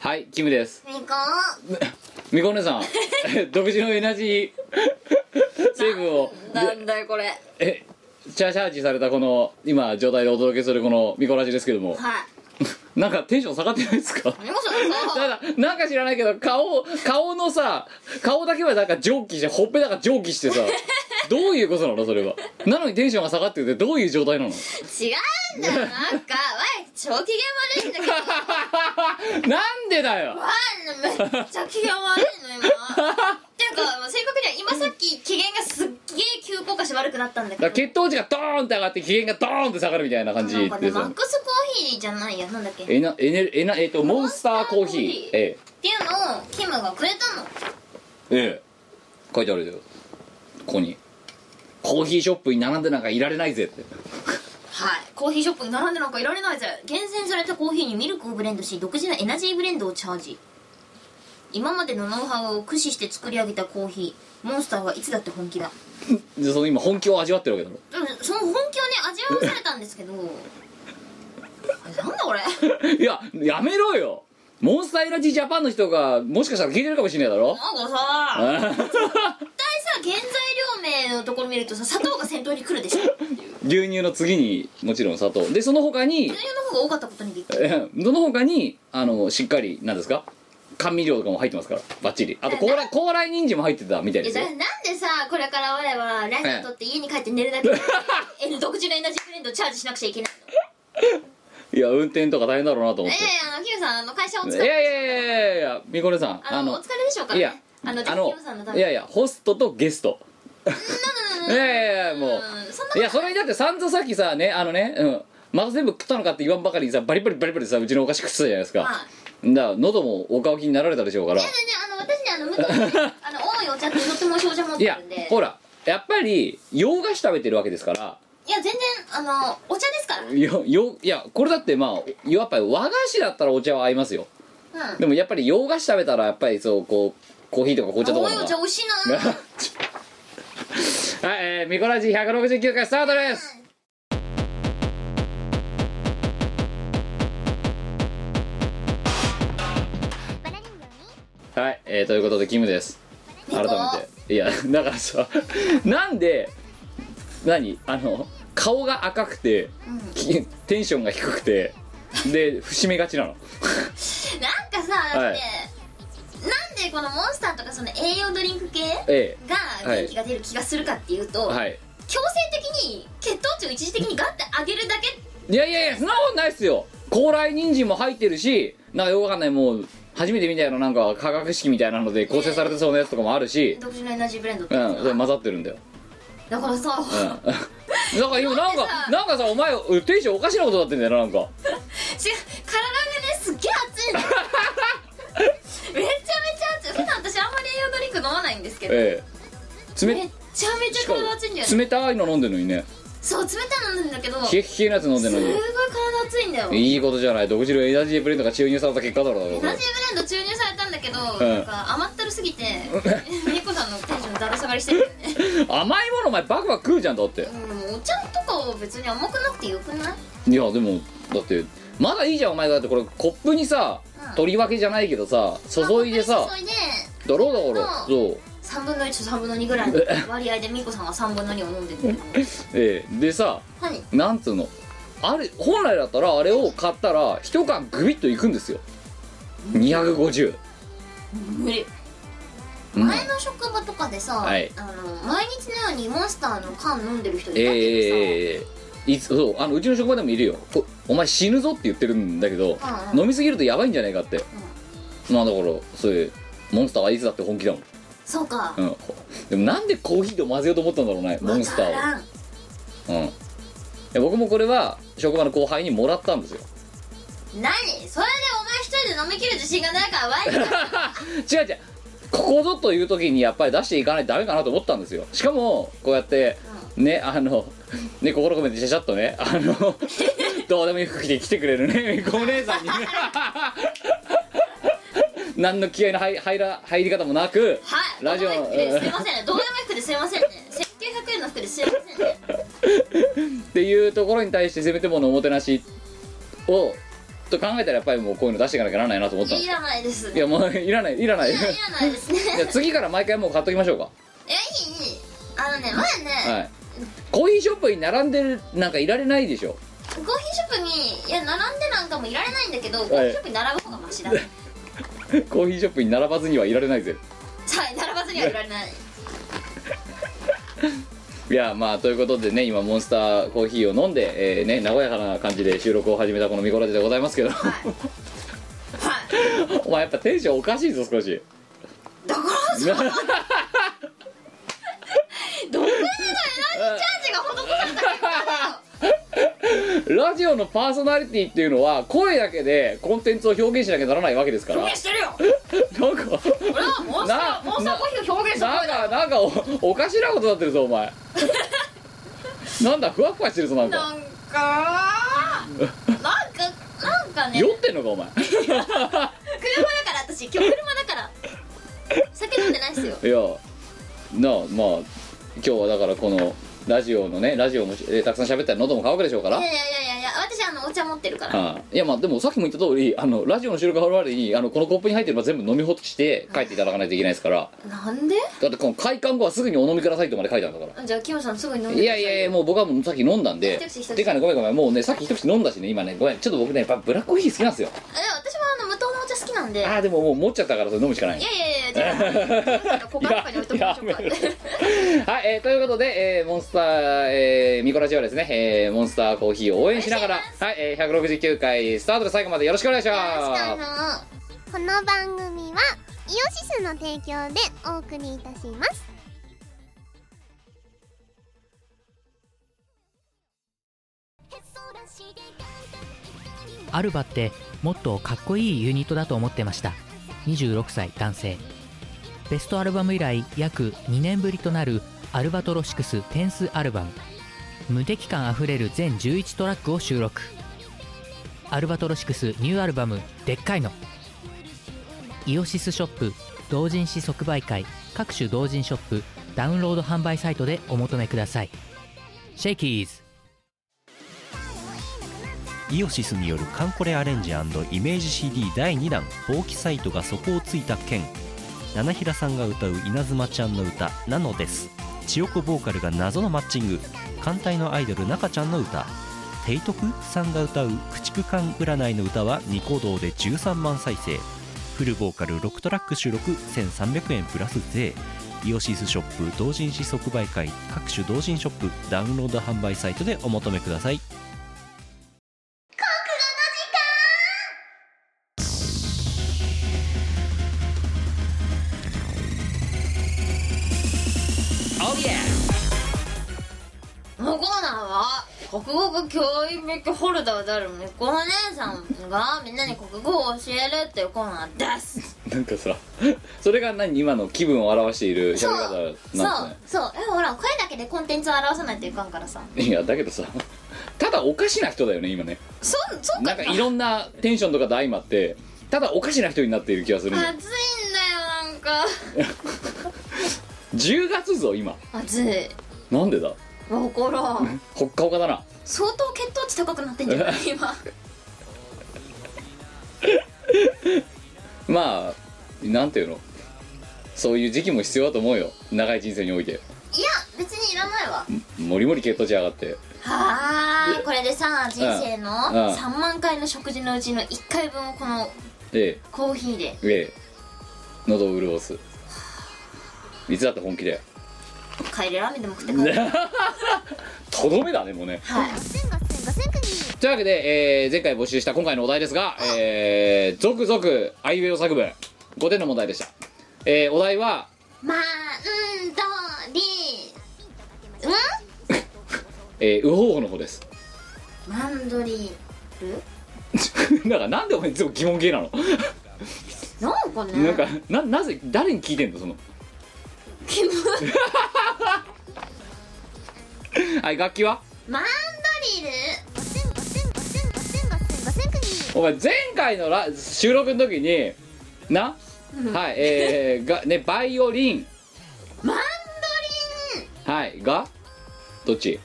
はいキムです。みこみこねさん。独自のエナジー。成分を。なんだよこれ。はいえチャーチャージされたこの今状態でお届けするこのミコラジですけども。なんかテンション下がってないですか？みこさんたさだなんか知らないけど顔顔のさ顔だけはなんか蒸気してほっぺたが蒸気してさどういうことなの？それは。なのにテンションが下がっててどういう状態なの？違うんだよ。なんかわい超機嫌悪いんだけど。なんでだよ！わいめっちゃ機嫌悪いの今。っていうかまあ正確には今さっき機嫌がすっげえ急降下して悪くなったんだけど。だ血糖値がドーンって上がって機嫌がドーンって下がるみたいな感じなんかねマックスコーヒーじゃないやなんだっけ？ってエナエネエナえっとモンスターコーヒー。モンスターコーヒー。えいうのをキムがくれたの。えええ。書いてあるよ。ここにコーヒーショップに並んでなんかいられないぜって。はい。コーヒーショップに並んでなんかいられないぜ。厳選されたコーヒーにミルクをブレンドし独自のエナジーブレンドをチャージ。今までのノウハウを駆使して作り上げたコーヒー。モンスターはいつだって本気だ。でその今本気を味わってるわけだろ。うんその本気をね味わわされたんですけど。なんだこれ。いややめろよ。モンスターエナジージャパンの人がもしかしたら聞いてるかもしれないだろ。なんかさ絶対 さ原材料名のところ見るとさ砂糖が先頭に来るでしょ。牛乳の次にもちろん砂糖。でその他に牛乳の方が多かったことにびっくり。えその他にあのしっかりなんですか？甘味料とかも入ってますからバッチリ。あと高麗高麗人参も入ってたみたいですよ。なんでさこれから我はラジオ撮って家に帰って寝るだけで え独自のエナジーブレンドをチャージしなくちゃいけないの。いや運転とか大変だろうなと思って。ええあのキムさんあの会社お疲れいやいやいやいやいやみこねさんあのお疲れでしょうからいやねあのあのいやいやホストとゲスト。いやいやいやもう。い。やそれにだって散々さっきさねあのねうん。また全部食ったのかって言わんばかりにさバリバリバリバリさうちのお菓子食ってたじゃないですか。はい。だから喉もお乾きになられたでしょうから。いやねねあの私ねあの無糖でね あの多いお茶ってとっても症状持っいやてるんで。ほらやっぱり洋菓子食べてるわけですから。いや全然あのお茶ですから。よよいやこれだってまあやっぱり和菓子だったらお茶は合いますよ。うん。でもやっぱり洋菓子食べたらやっぱりそうこうコーヒーとか紅茶とかの。が多いお茶美味しいな。はい、えー、ミコラジ169回スタートです。はい、えー、ということでキムです。改めて。いやだからさ なんで何あの顔が赤くて、きテンションが低くてで節目がちなの。なんかさだはいでこのモンスターとかその栄養ドリンク系えが元気が出る気がするかっていうと、えはい。強制的に血糖値を一時的にガッて上げるだけ。いやいやいやそんなことないっすよ。高麗人参も入ってるしなんかよくわかんないもう初めて見たようななんか化学式みたいなので構成されてそうなやつとかもあるし。独自のエナジーブレンドってうんやつがそれ混ざってるんだよ。だからさ、う。ん。だから今なんかなんかさお前テンションおかしなことになってんだよななんか。違う。体がねすっげえ熱いの めちゃめちゃ熱い。普段私あんまり栄養ドリンク飲まないんですけど、ええ。めちゃめちゃ体熱いんだよね。冷たいの飲んでるのにね。そう冷たいの飲んでんだけど。す冷え冷えのやつ飲んでるのごいに体熱いんだよ。いいことじゃない。独自のエナジーブレンドが注入された結果だろうエナジーブレンド注入されたんだけど、ん なんか甘ったるすぎて みこさんのテンションだら下がりしてるよね甘いものお前バクバク食うじゃんだって。うんお茶とかは別に甘くなくてよくない？いやでもだってまだいいじゃんお前だってこれコップにさうん。取り分けじゃないけどさ注いでさ注いで。だろうだからそう。3分の1と3分の2ぐらい。の 割合でみこさんが3分の2を飲んでるんだけどええ。でさ何なんつうの？あれ本来だったらあれを買ったら一缶グビッといくんですよ。250無理。うん。前の職場とかでさ、はい。あの毎日のようにモンスターの缶飲んでる人いたけどさ、ええええいつそうあのうちの職場でもいるよ。こお前死ぬぞって言ってるんだけど、うんうん。飲みすぎるとやばいんじゃないかって、まあだからそういうモンスターはいつだって本気だもん、そうか。うん、でもなんでコーヒーと混ぜようと思ったんだろうねモンスターをうん。僕もこれは職場の後輩にもらったんですよ。何？それでお前一人で飲みきる自信がないからワインだ 違う違う。ここぞという時にやっぱり出していかないとダメかなと思ったんですよ。しかもこうやってねあのね心込めてちゃちゃっとねあのどうでもいい服着て来てくれるねお姉さんにね。何の気合の入入ら入り方もなくはい。ラジオすいませんね。どうでもいい服ですいませんね。1900円の服ですいませんね。っていうところに対してせめてものおもてなしをと考えたらやっぱりもうこういうの出していかなきゃならないなと思ったいらないです。いやもういらないいらない。いらいらないですね。じゃあ次から毎回もう買っときましょうか。いやいいいい。あのね前ね、はいコーヒーショップに並んでるなんかいられないでしょ？コーヒーショップにいや並んでなんかもいられないんだけど、コーヒーショップに並ぶ方がマシだ。ね コーヒーショップに並ばずにはいられないぜ。はい並ばずにはいられない。いやまあということでね今モンスターコーヒーを飲んで、えーね和やかな感じで収録を始めたこのミコラジでございますけど。はい。はい。お前やっぱテンションおかしいぞ少し。だからさどんぐらいのエナジーチャージが施されたラジオのパーソナリティっていうのは声だけでコンテンツを表現しなきゃならないわけですから。表現してるよ。なんか俺はモンスタなーモンスターコーヒーを表現したなん声だよ。かなんかおおかしなことになってるぞお前。なんだふわふわしてるぞなんか。なんかなんかなんかね。酔ってんのかお前。車だから私今日車だから。酒飲んでないっすよ。いやなあまあ今日はだからこのラジオのねラジオも、えーたくさん喋ったら喉も乾くでしょうから。いやいやいやいやいや私あのお茶持ってるから。ああいやまあでもさっきも言った通りあのラジオの収録が終わるまでにあのこのコップに入ってるのは全部飲み干して帰っていただかないといけないですから。なんで？だってこの開館後はすぐにお飲みくださいとまで書いてあるんだから。じゃあキムさんすぐに飲んでいやいやいやもう僕はもうさっき飲んだんで。一口一口てかねごめんごめんもうねさっき一口飲んだしね今ね。ごめんちょっと僕ねやっぱブラックコーヒー好きなんですよ。え私もあの無糖のお茶好きなんで。いやああでももう持っちゃったからそれ飲むしかない。いやいやじゃあ なんかコカッカに置いときましょうか。や。め ろはい、えーということで、えーモンスター、えーミコラジはですね、えーモンスターコーヒーを応援しながらはい、えー169回スタートで最後までよろしくお願いしよろます。この番組はイオシスの提供でお送りいたします。アルバってもっとかっこいいユニットだと思ってました。26歳男性。ベストアルバム以来約2年ぶりとなるアルバトロシクステンスアルバム。無敵感あふれる全11トラックを収録。アルバトロシクスニューアルバム「でっかいの」イオシスショップ同人誌即売会各種同人ショップダウンロード販売サイトでお求めください。シェイキーズ。イオシスによるカンコレアレンジイメージ CD 第2弾「ボーキサイトが底をついた件」七平さんが歌う稲妻ちゃんの歌「なのです」千代子ボーカルが謎のマッチング。艦隊のアイドル中ちゃんの歌。テイトクさんが歌う駆逐艦占いの歌はニコ動で13万再生。フルボーカル6トラック収録1300円プラス税。イオシスショップ同人誌即売会各種同人ショップダウンロード販売サイトでお求めください。は国語教員免ホルダーであるみこの姉さんがみんなに国語を教えるっていうコーナーです。なんかさ それが何今の気分を表している喋り方そうなんですそう。えほら声だけでコンテンツを表さないといかんからさ。ねいやだけどさ ただおかしな人だよね今ね。そそうか。なんかいろんなテンションとかと相まってただおかしな人になっている気がする暑いんだよなんか。10月ぞ今。暑い。なんでだ？わからん。ほっかほかだな。相当血糖値高くなってんじゃない 今。まあなんていうの？そういう時期も必要だと思うよ。長い人生において。いや別にいらないわ。もりもり血糖値上がって。はーいこれでさ人生のうん。3万回の食事のうちの1回分をこのえコーヒーで。えええ。喉を潤す。いつだって本気だよ帰りラーメンでも食って帰る とどめだねもうね。はい。というわけで、えー前回募集した今回のお題ですが「えー、続々アイウェイ作文」5点の問題でした、えーお題はマンドリんえー、ウホウホの方です。マンドリル？だからなんでお前いつも疑問系なの、なんかね。なんかななぜ誰に聞いてんのその？はい楽器は？マンドリル。お前前回のラ収録の時にな、はいえー、がねバイオリン。マンはいが？どっち？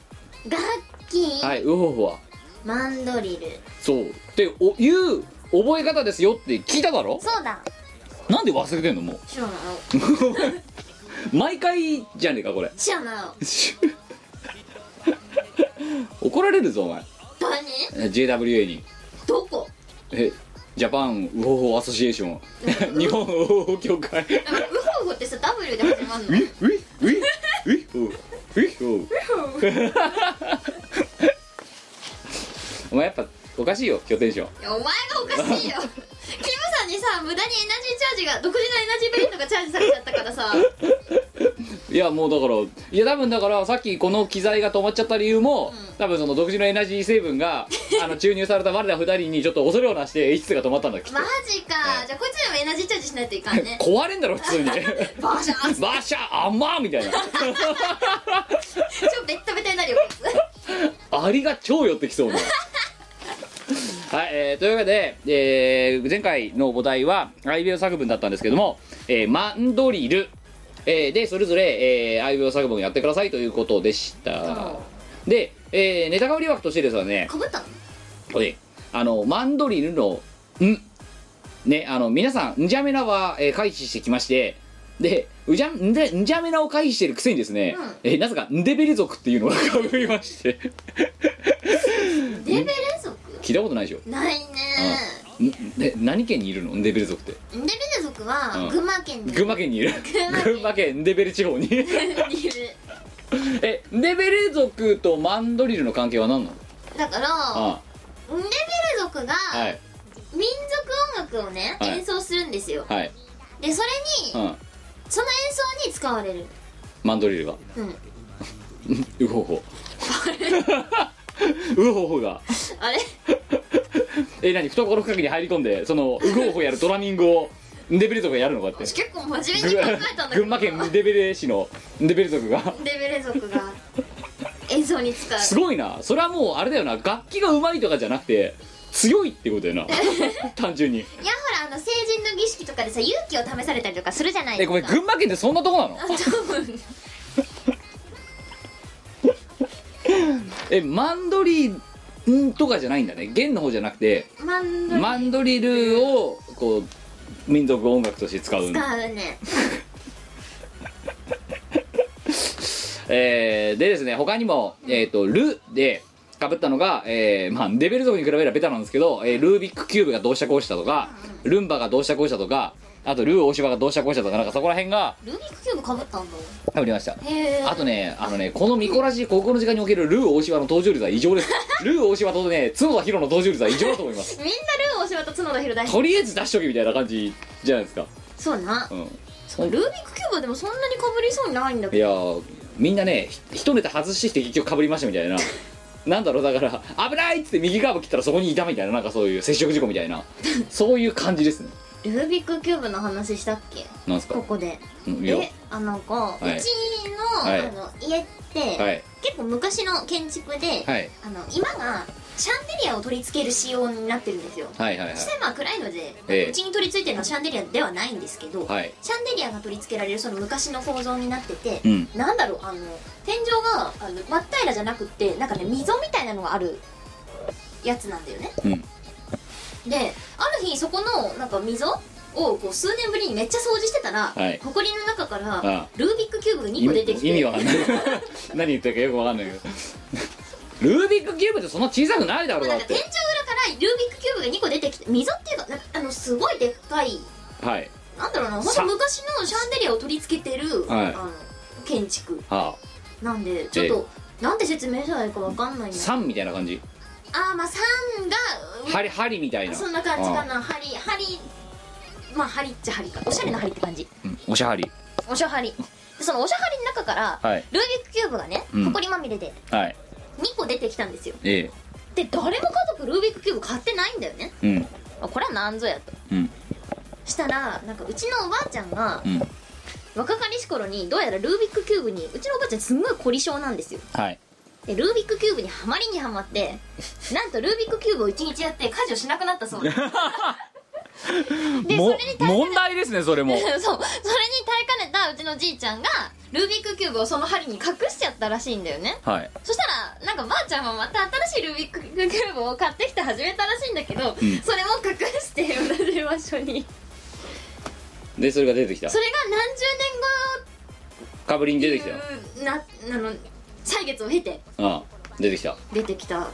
ドリン楽器、はいウホウホは？マンドリル。そう。っておいう覚え方ですよって聞いただろ？そうだ。なんで忘れてんのもう？知らない。よ 毎回じゃねえかこれ。知らないよ 怒られるぞお前。何？JWA に。どこ？えジャパンウホホアソシエーション日本ウホホ協会。ウホウホってさ W で始まるの？ウィウィウィウィウィウィお前やっぱおかしいよ今日テンション。いやお前がおかしいよ。キムさんにさ無駄にエナジーチャージが独自のエナジーブレンドがチャージされちゃったからさ。いやもうだからいや多分だからさっきこの機材が止まっちゃった理由も、多分その独自のエナジー成分が あの注入された我ら二人にちょっと恐れをなして H2 が止まったんだきっとマジか。じゃあこいつにもエナジーチャージしないといかんね。壊れんだろ普通に。バーシャーバッシャーあんまーみたいな。超ベッタベタになるよアリが超寄ってきそうなはい、えーというわけで、えー前回のお題はアイビオ作文だったんですけども、えーマンドリル、えーでそれぞれ、えー、アイビオ作文をやってくださいということでした。で、えーネタかぶり枠としてですねかぶったの？これあのマンドリルの「ん」ねあの皆さん「んじゃめな」は、えー回避してきましてでうじゃんでんじゃめなを回避してるくせにですね、うん。えーなぜかんでべり族っていうのがかぶりまして。デベレ族？聞いたことないでしょ？ないねん。で何県にいるの？んでべり族って。デベレ族はうん。群馬県で群馬県にいる？群馬県。群馬県んでべり地方に？にいる。えんでべり族とマンドリルの関係は何なの？だからあデベレ族があはい。民族音楽をねはい。演奏するんですよ。はい。でそれにうん。その演奏に使われる。マンドリルが？うん。うほほう ほほが。あれ？え何？懐深くに入り込んでそのうごうほやるドラミングをンデベレ族がやるのかって。私結構真面目に考えたんだけど群馬県ンデベレ市のンデベレ族が。デベレ族が。演奏に使う。すごいな。それはもうあれだよな。楽器がうまいとかじゃなくて強いってことだよな。単純に。いやほらあの成人の儀式とかでさ勇気を試されたりとかするじゃないですか。えごめん群馬県ってそんなとこなの？あ多分 えマンドリンとかじゃないんだね。弦の方じゃなくてマンドリマンドリルをこう民族音楽として使う。使うね。えーでですね他にも、えー、とルでかぶったのが、えーまあ、レベル族に比べればベタなんですけど、えールービックキューブがどうしたこうしたとかルンバがどうしたこうしたとかあとルー大芝がどうしたこうしたとかなんかそこら辺がルービックキューブかぶったんだ。かぶりました。へえあとねあのねこのミコラジ高校の時間におけるルー大芝の登場率は異常です。ルー大芝とね角田ヒロの登場率は異常だと思います。みんなルー大柴と角田博大好きとりあえず出しとけみたいな感じじゃないですか。そうな。うん。そうルービックキューブはでもそんなにかぶりそうにないんだいけ。どやーみんなねひ一ネタ外してきて結局かぶりましたみたいな。なんだろうだから危ないっつって右カーブ切ったらそこにいたみたいななんかそういう接触事故みたいな。そういう感じですねルービックキューブの話したっけ？なんすか？ここで。うんいや。であのこう、はい。うちの,、はい。あの家って、はい。結構昔の建築で、はい。あの今がシャンデリアを取り付ける仕様になってるんですよ。はいはいはい。そしてまあ暗いのでええ。うちに取り付いてるのはシャンデリアではないんですけど、はい。シャンデリアが取り付けられるその昔の構造になってて、うん。なんだろうあの天井があの真っ平らじゃなくってなんかね溝みたいなのがあるやつなんだよね。うんである日そこのなんか溝をこう数年ぶりにめっちゃ掃除してたら、はい。埃の中からあルービックキューブが2意個出てきて。味意味わかんない。何言ってるかよくわかんないけど ルービックキューブってそんな小さくないだろうだってなんか天井裏からルービックキューブが2個出てきて溝っていうかなんかあのすごいでっかいはい。なんだろうなほんさと昔のシャンデリアを取り付けてる、はい。あの建築はなんでちょっと、なんて説明したらいいかわかんないんあだ3みたいな感じあーまあ3が針針みたいな。そんな感じかな。針針まあ針っちゃ針か。おしゃれな針って感じ。うん。おしゃはりおしゃ針。でそのおしゃ針の中から、はい。ルービックキューブがねうん。ほこりまみれではい。2個出てきたんですよ。えで誰も家族ルービックキューブ買ってないんだよね。えうん。あこれはなんぞやと。うん。したらなんかうちのおばあちゃんがうん。若かりし頃にどうやらルービックキューブにうちのおばあちゃんすんごい凝り性なんですよ。はいでルービックキューブにはまりにはまってなんとルービックキューブを1日やって家事をしなくなったそう。ですでもそれに耐え問題ですねそれも。そう。それに耐えかねたらうちのじいちゃんがルービックキューブをその針に隠しちゃったらしいんだよね。はい。そしたらなんかばあちゃんはまた新しいルービックキューブを買ってきて始めたらしいんだけど、ん。それも隠して同じ場所に。でそれが出てきた。それが何かぶりに出てきた。なあの歳月を経てああ出てきた。出てきた。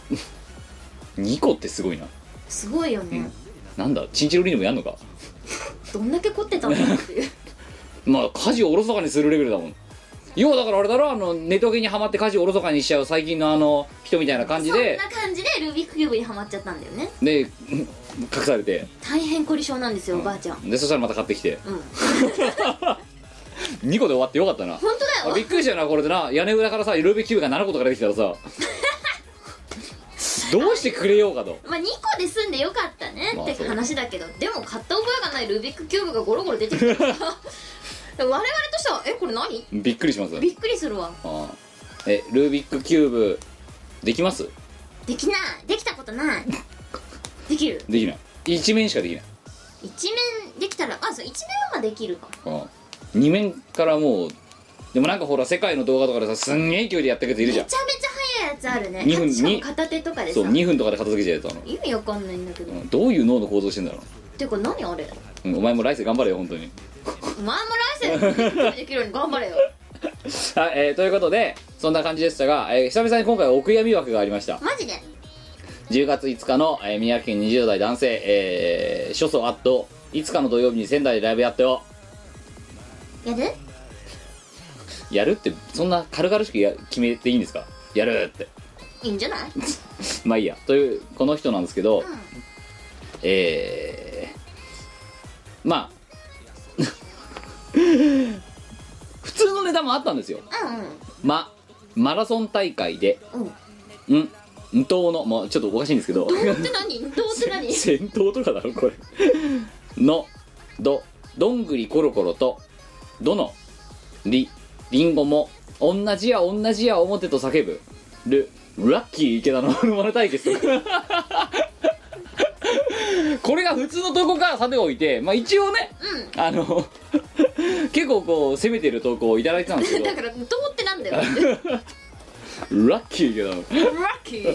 2個ってすごいな。すごいよね、なんだチンチロリンでもやんのか。どんだけ凝ってたんだっていう。まあ家事をおろそかにするレベルだもん。要はだからあれだろあのネトゲにはまって家事をおろそかにしちゃう最近のあの人みたいな感じで。そんな感じでルービックキューブにはまっちゃったんだよね。でうん隠されて。大変凝り性なんですよ、おばあちゃん。でそしたらまた買ってきて。うん2個で終わってよかったな。本当だよ。びっくりしたよなこれでな。屋根裏からさルービックキューブが7個とか出てきたらさ。どうしてくれようかと。まあ2個で済んでよかったねって話だけど。でも買った覚えがないルービックキューブがゴロゴロ出てきたからさ。我々としてはえこれ何？びっくりします。びっくりするわ。あえルービックキューブできます？できない。できたことない。できる。できない。一面しかできない。一面できたらあそう一面はまあできるかうん2面からもうでもなんかほら世界の動画とかでさすんげえ勢いでやってるれいるじゃん。めちゃめちゃ速いやつあるね。2分に片手とかでさ。そう2分とかで片付けちゃうやつ意味わかんないんだけど、どういう脳の構造してんだろう。っていうか何あれ、うん、お前も来世頑張れよ本当に。お前も来世できるように頑張れよ。はい、えー、ということでそんな感じでしたが、えー、久々に今回お悔やみ枠がありました。マジで？10月5日の、えー、宮城県20代男性、えー、初祖アットいつかの土曜日に仙台でライブやってよ。やる？やるってそんな軽々しくや決めていいんですか？やるって。いいんじゃない？まあいいや。というこの人なんですけど、えー、まあ 普通のネタもあったんですよ。まマラソン大会でうん。うん？んんとのもうちょっとおかしいんですけど。どうって何？どうって何？戦闘とかだろこれ。のどどんぐりコロコロとどの？りりんごも？同じや同じや表と叫ぶ。るラッキー池田のモノマネ対決。とかこれが普通の投稿からさておいてまあ一応ねあの 結構こう攻めてる投稿をいただいてたんですけど。だからどうってなんだよ。ラッキー池田の。ラッキー。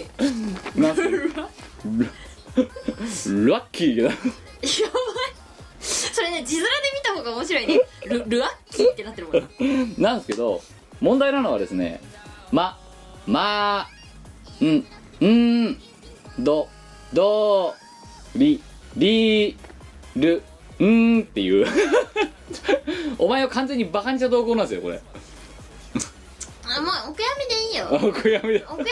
や なんすか？ラッキー池田ばいそれね字面で見た方が面白いね。ルルアッキーってなってるもんな。なんですけど問題なのはですねままんんどどりりるんっていう。お前を完全にバカにした投稿なんですよこれあもうお悔やみでいいよ。お悔やみでお悔やみ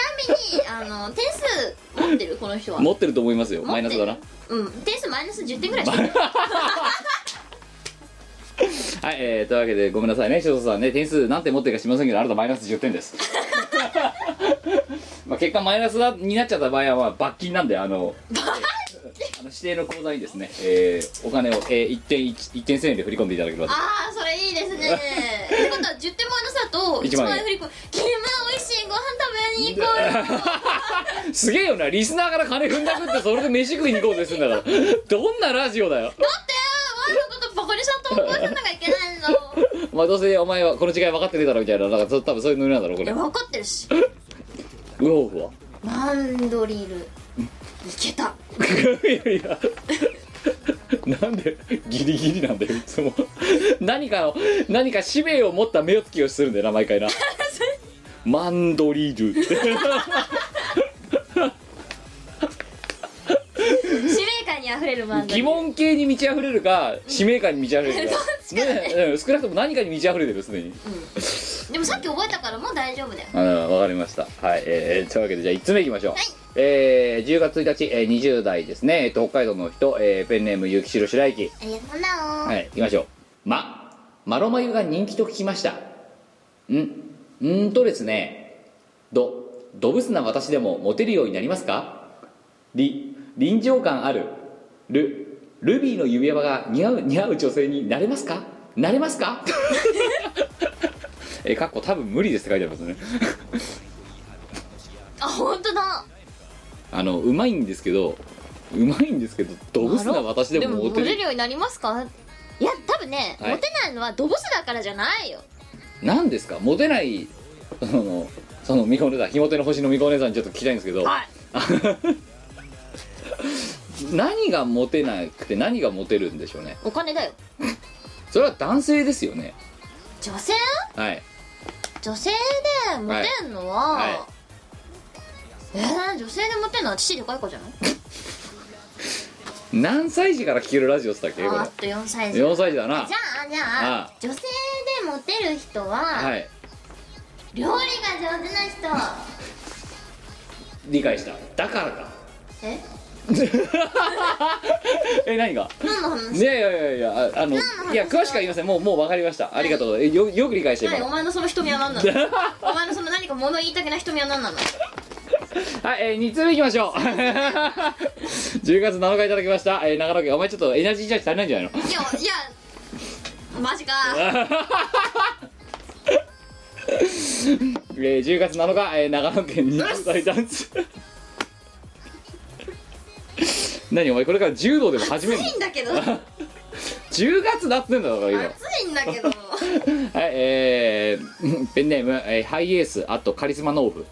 にあの点数持ってるこの人は。持ってると思いますよ。マイナスだな。うん。点数マイナス10点ぐらいし はい、えー、というわけでごめんなさいね。塩田さんね点数何点持ってるか知りませんけどあなたマイナス10点です。まあ結果マイナスだになっちゃった場合はまあ罰金なんであのあの指定の口座にですね、えーお金を、えー、1点 1, 1点1000円で振り込んでいただければとああそれいいですね。ってことは10点マイナスだと1 1万円振り込む。キム美味しいご飯食べに行こうよ。すげえよな。リスナーから金踏んだくってそれで飯食いに行こうとするんだから。どんなラジオだよ。だって前のことバカにしたと思わせなきゃいけないの。まあどうせお前はこの違い分かってねえだろみたいななんかそ多分そういうノリなんだろうこれ。いや分かってるし。ウホウフは？マンドリル。いけた。いやいや。なんでギリギリなんだよいつも。何かの何か使命を持った目をつきをするんだよな毎回な。マンドリルって。使命感にあふれるマンドリル。疑問系に満ち溢れるか使命感に満ち溢れるか。ね。うん少なくとも何かに満ち溢れてるすでに。でもさっき覚えたからもう大丈夫だよ。あわかりました。はいえー、というわけでじゃあ1つ目いきましょう、えー、10月1日、えー、20代ですね、えっと、北海道の人、えーペンネームゆきしろ白雪。ありがとう。なはい、行きましょう。ま、マロマユが人気と聞きました。ん、んーとですね。ど、ドブスな私でもモテるようになりますか？り、臨場感ある。る、ルビーの指輪が似合う、似合う女性になれますか？なれますか？え、かっこ多分無理ですって書いてありますね。あ本当だ。あの、うまいんですけど、うまいんですけど、ドブスな私でもモテる。ようになりますか？いや多分ね、はい。モテないのはドボスだからじゃないよ。何ですか？モテないそのそのみこねさんひも手の星のみこねさんにちょっと聞きたいんですけど、はい。何がモテなくて何がモテるんでしょうね。お金だよ。それは男性ですよね。女性？はい女性でモテんのは、はい。はい。えー、女性でモテんのは父でかい子じゃない？何歳児から聞けるラジオっつったっけ？こああと4歳児。れ4歳児だな。じゃあじゃああ。女性でモテる人は、はい。料理が上手な人。理解した。だからか。え？え何が？何の話？いやいやいやいやああのいや詳しくは言いません。もうもう分かりました。ありがとう。えよよく理解して何お今前のその瞳は何なの？お前のその何か物言いたくな瞳は何なの？はい、えー、2通目いきましょう。10月7日いただきました、えー、長野県。お前ちょっとエナジーチャージ足りないんじゃないの？いやいやマジか。えー、10月7日、えー、長野県20歳男性 何お前これから柔道でも始めるの？暑いんだけど。10月だっつってんだろ今。暑いんだけど。はいえー、ペンネーム、えー、ハイエースあとカリスマノーフ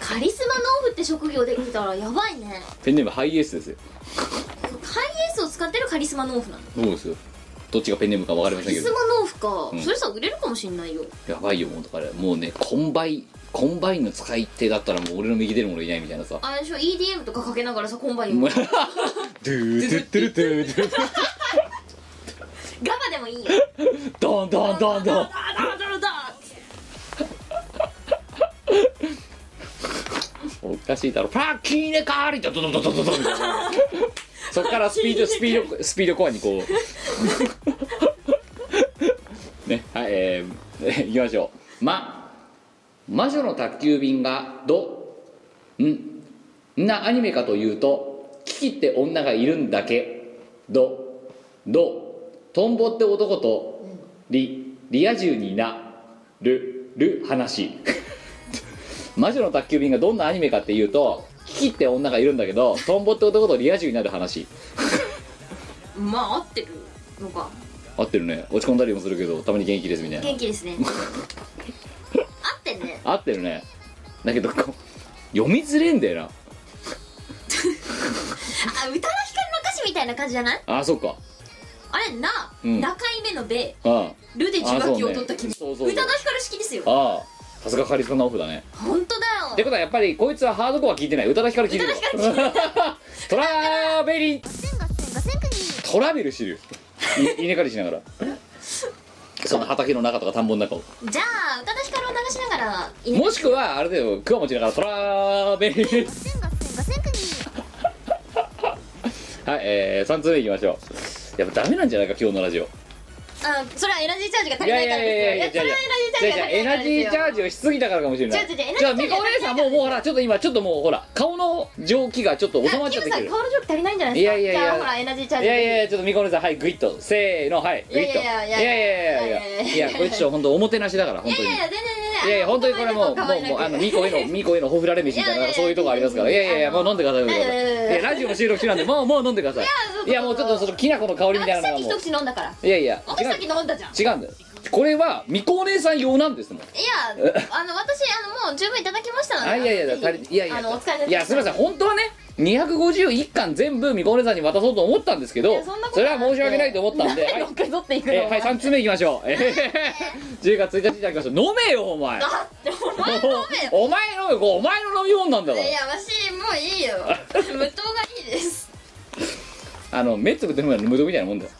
カリスマ農夫って職業できたらやばいね。ペンネームハイエースですよ。ハイエースを使ってるカリスマ農夫なの？そうですよどっちがペンネームか分かりませんけど。農夫か、うん。それさ売れるかもしんないよ。やばいよもうだから。もうねコンバイコンバインの使い手だったらもう俺の右出る者いないみたいなさ。あれでしょ？EDM とかかけながらさコンバインも。ガ ドゥードゥッドゥルドゥドゥバでもいいよドンドンドンドンおかしいだろパッキーネカーリドドドドドドドみたいなそっからスピードスピードスピードコアにこうねはいえー、えいきましょう。ま魔女の宅急便がどんなアニメかというとキキって女がいるんだけ。どどトンボって男とリリア充になるる話。魔女の宅急便がどんなアニメかっていうとキキって女がいるんだけどトンボって男とリア充になる話。まあ合ってるのか。合ってるね。落ち込んだりもするけどたまに元気ですみたいな。元気ですね。合ってんね。合ってるね。だけどこう読みづれんだよ あ宇多田ヒカルの歌詞みたいな感じじゃない？なあそっか。あれな、うん。中い目のべあルで受話器を取った君、あそうそうそう宇多田ヒカル式ですよ。ああさすがカリスマオフだね。本当だよ。ってことはやっぱりこいつはハードコア聞いてない。宇多田ヒカル聞いてるわ トラベリー。トラベルしてる稲刈りしながら。その畑の中とか田んぼの中を。じゃあ宇多田ヒカルを流しながらいいねもしくはあれだよ。クワ持ちながらトラベ はいえー、3通目いきましょう。やっぱダメなんじゃないか今日のラジオそれはエナジーチャージが足いりやないからやいやいやですいやそれはエナジーチャージが足りないからですよ。エナジーチャージをしすぎたからかもしれない。じゃあミカお姉さんもうもうほらちょっと今ちょっともうほら顔の蒸気がちょっと収まっちゃってきてキムさん顔の蒸気足りないんじゃないですかいやいやいやじゃあほらエナジーチャーいやいやいやちょっとミカお姉さんはいグイッとせーのはいグイッといいやや。いいややいいややいやいやいやいやいやこれちょっと本当おもてなしだから本当いにやいや全然全いやいや本当にこれもうもうもうあのミコへのミコへのほふられ飯みたいいやいなやそういうとこありますからいやいやいやもう飲んでくださいいいやいやいいややラジオの収録中なんでもうもう飲んでくださいいやいやもうちょっとそのきな粉の香りみたいなのがもう一口飲んだからいやいや私っき違う飲んだじゃん。い違うんだよ。これはみこお姉さん用なんですもん。やあの私あのもう十分いただきましたので。あいやいやぜひ足りいやいや。あのお疲れ様い。やすみません。本当はね251巻全部みこお姉さんに渡そうと思ったんですけどいやそんなことそれは申し訳ないと思ったんではい乗っていくの？えーはい3つ目いきましょう。えー。10月1日いただきましょう。飲めよお前。だってお前飲めよ。お前飲めよお前の飲み物なんだから。いやわしもういいよ。無糖がいいです。あの目つぶって飲むのは無糖みたいなもんだよ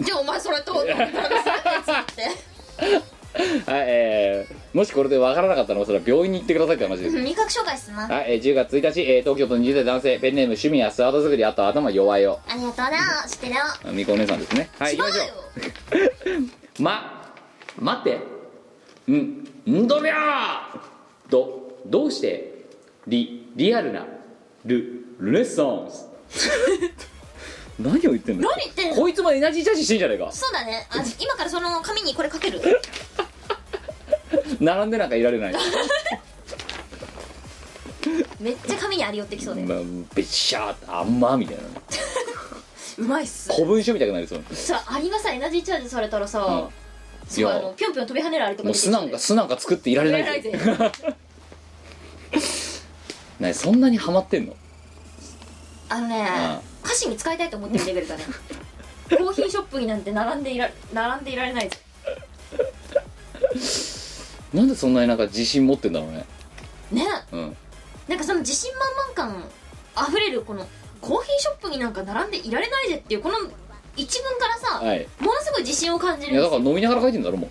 じゃあお前それとなんかするって。はいえー、もしこれで分からなかったのはそれは病院に行ってくださいって話です。味覚障害っすな。はい、えー、10月1日、えー、東京都20代男性ペンネーム趣味やスワード作りあと頭弱いよ。ありがとうな知ってるよ。みこお姉さんですね。はい違うよ。ま 待って。んんどりゃー。どどうして？リリアルなルルネッサンス 何を言ってんの？何言ってんの？こいつもエナジーチャージしてんじゃねえか。そうだね。あ今からその紙にこれかける。並んでなんかいられない。めっちゃ紙にあり寄ってきそうで。まあべっしゃーってあんまみたいな。うまいっす。古文書みたいになりそう。さアリがさエナジーチャージされたらさ、うん。す。ごいいやあのぴょんぴょん飛び跳ねるアリとかもう巣なんか巣なんか作っていられないぜねそんなにハマってんのあのねあ歌詞に使いたいと思ってるレベルだね。コーヒーショップになんて並んでいら並んでいられないぜ。なんでそんなになんか自信持ってんだろうね。ね。うん。なんかその自信満々感あふれるこのコーヒーショップになんか並んでいられないぜっていうこの一文からさ、はい。ものすごい自信を感じるいやんですよ。だから飲みながら書いてんだろも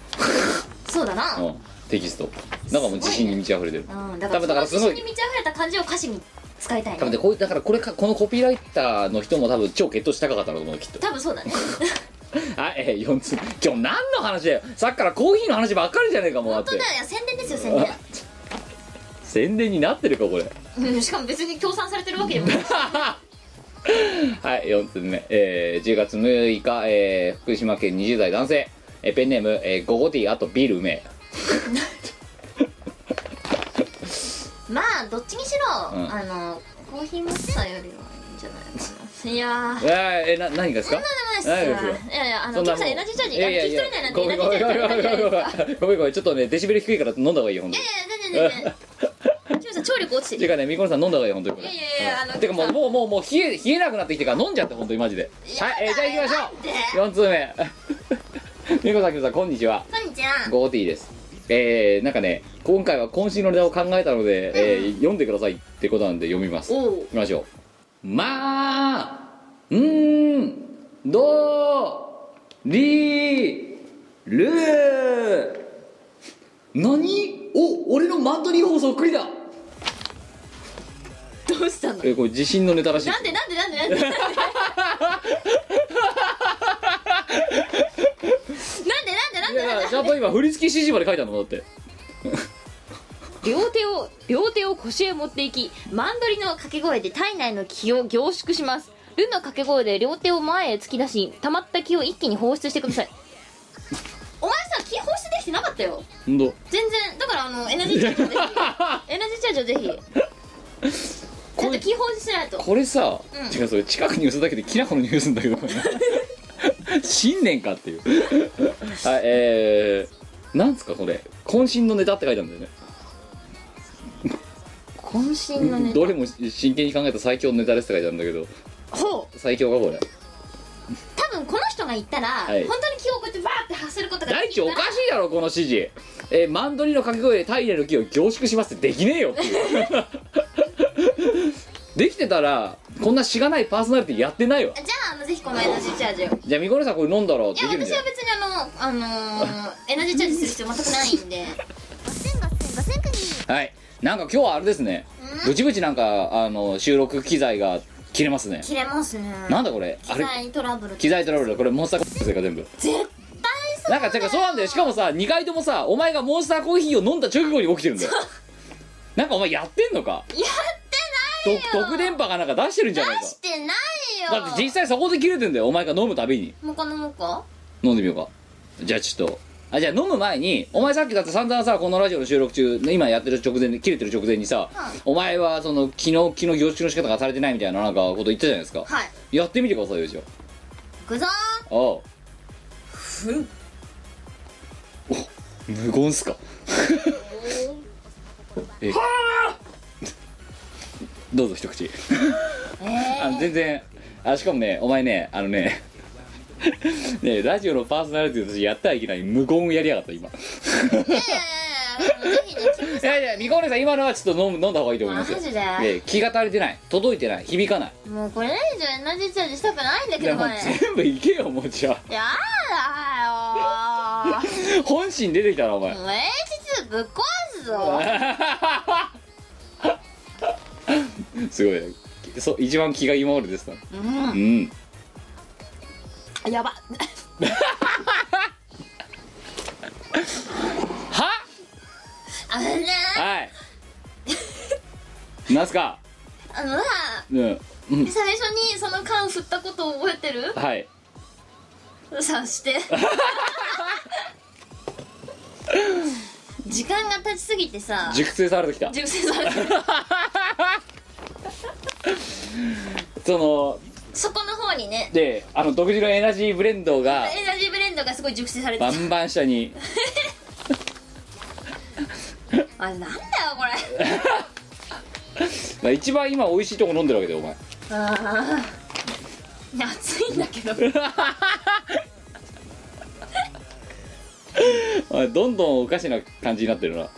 そうだな、う、うん、テキスト。なんかもう自信に満ち溢れてる。うん、だからだからそのすごい。自信に満ち溢れた感じを歌詞に使いたいね。多分ねこういうだからこれかこのコピーライターの人も多分超血糖値高かったんだと思うきっと。多分そうだね。はい、えー、4つ今日何の話だよ。さっきからコーヒーの話ばっかりじゃねえかもうだって。本当だよ宣伝ですよ宣伝。宣伝になってるかこれ。うんしかも別に協賛されてるわけでもない。し はい4つ目、えー、10月6日、えー、福島県20代男性、えーペンネーム、えー、ゴゴティーあとビールうめえまあどっちにしろ、うん。あのコーヒーマスターよりはいいんじゃないかな。いやー。えー、えー、な何がですか？そんなでもないっすいやいやあのキムさんエナジーチャージいや聞き取れないなん。てエナんじゃないですかいやいごめん。ごめんごめんごめんごめんちょっとねデシベル低いから飲んだ方がいいよほんとにや全然全然キムさん聴力落ちてるていうかねみこねさん飲んだ方がいい本当にこれいやいやいやあのてかもうもうもうもう冷え冷えなくなってきてから飲んじゃって本当にマジではい、えー、じゃあ行きましょう4通目みこさんきむさんこんにちはこんにちはゴーティーですえー、なんかね今回は渾身のネタを考えたので、えー読んでくださいってことなんで読みます。いきましょう。まあうーんどりる何？お俺のマントリー放送くりだ。どうしたの？えーこれ自信のネタらしい。なんでなんでなんでなんで なんでなんでなんでなんいやちゃんと今振り付け指示まで書いてあるのだって。両手を両手を腰へ持っていきマンドリの掛け声で体内の気を凝縮します。ルの掛け声で両手を前へ突き出し溜まった気を一気に放出してください。お前さ気放出できてなかったよ。全然。だからあのエナジーチャージをぜひエナジーチャージをぜひ。ちゃんと気放出しないと。これさ、うん。違うそれ近くに寄せただけできな粉の匂いするんだけど。これ新年かっていう。はいえー、なんすかこれ。渾身のネタって書いてあるんだよね。渾身のねどれも真剣に考えた最強のネタですって書いてあるんだけど。ほう。最強かこれ。多分この人が言ったら、い。本当に気をこうやってバーって発することが大地おかしいだろこの指示。えーマンドリの掛け声で体内の気を凝縮しますってできねえよっていう。できてたらこんなしがないパーソナリティやってないわ。じゃああのぜひこのエナジーチャージを。じゃあみこねさんこれ飲んだらでいやきるんじゃない私は別にあのあのー、エナジーチャージする必要全くないんで。はい。なんか今日はあれですね。ブチブチなんかあの収録機材が切れますね。切れますね。なんだこれ？あれ？機材トラブル。機材トラブルこれモンスターコーヒーか全部？絶対そうな。んかてかそうなんだよ。しかもさ2回ともさお前がモンスターコーヒーを飲んだ直後に起きてるんだよ。なんかお前やってんのか？やってないど特電波がなんか出してるんじゃないか。出してないよ。だって実際そこで切れてんだよお前が飲むたびに。もう一回飲もうか？飲んでみようか。じゃあちょっと。あじゃあ飲む前にお前さっきだって散々さこのラジオの収録中今やってる直前で切れてる直前にさ、お前はその気の気の凝縮の仕方がされてないみたいななんかこと言ったじゃないですか。はい。やってみてくださいよじゃいくぞ。ああ。ふん。お無言っすか。えどうぞ一口。えあの全然あしかもねお前ねあのね ねラジオのパーソナリティとしてやったらいけない無言をやりやがった今。ー、いやいやいやいやぜひねキムいやいやみこお姉さん今のはちょっと飲む飲んだ方がいいと思いますよ。マジで？え気が足りてない。届いてない。響かない。もうこれ以上エナジーチャージしたくないんだいやもうけどね全部いけよもうじゃやだよ。あ 本心出てきたなお前。ーもう演出ぶっ壊すぞすごいね。そう一番気が今までですた。ううん。んやば。は？あのね。はい。なんすか？あのさうん。うん。最初にその缶振ったことを覚えてる？はい。さして。時間が経ちすぎてさ。熟成されてきた。熟成されてるそのそこの方にね。であの独自のエナジーブレンドがエナジーブレンドがすごい熟成されてる。バンバン下に。あれなんだよこれ。一番今美味しいとこ飲んでるわけだよお前。ああ熱いんだけど。どんどんおかしな感じになってるな。あ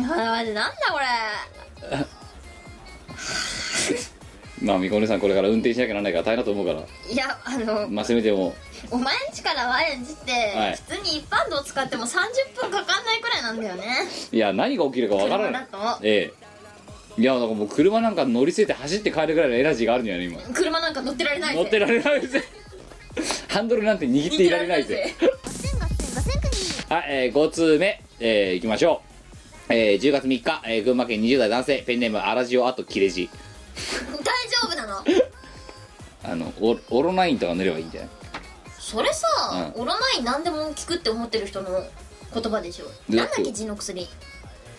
ーマジなんだこれまあみこねさんこれから運転しなきゃならないから大変だと思うから。いやあのまあせめても。お前んちから我んちって、はい。普通に一般道を使っても30分かかんないくらいなんだよね。いや何が起きるかわからない。車だと。ええ。いやだからもう車なんか乗り捨てて走って帰るぐらいのエナジーがあるんじゃない今。車なんか乗ってられないぜ。乗ってられないぜ。ハンドルなんて握っていられないぜ。はい、えー、5通目、えー、いきましょう、えー、10月3日、えー、群馬県20代男性ペンネームアラジオあと切れ字大丈夫なの？あのオオロナインとか塗ればいいんじゃない？それさ、うオロナイン何でも効くって思ってる人の言葉でしょ。でなんだっけ痔の薬。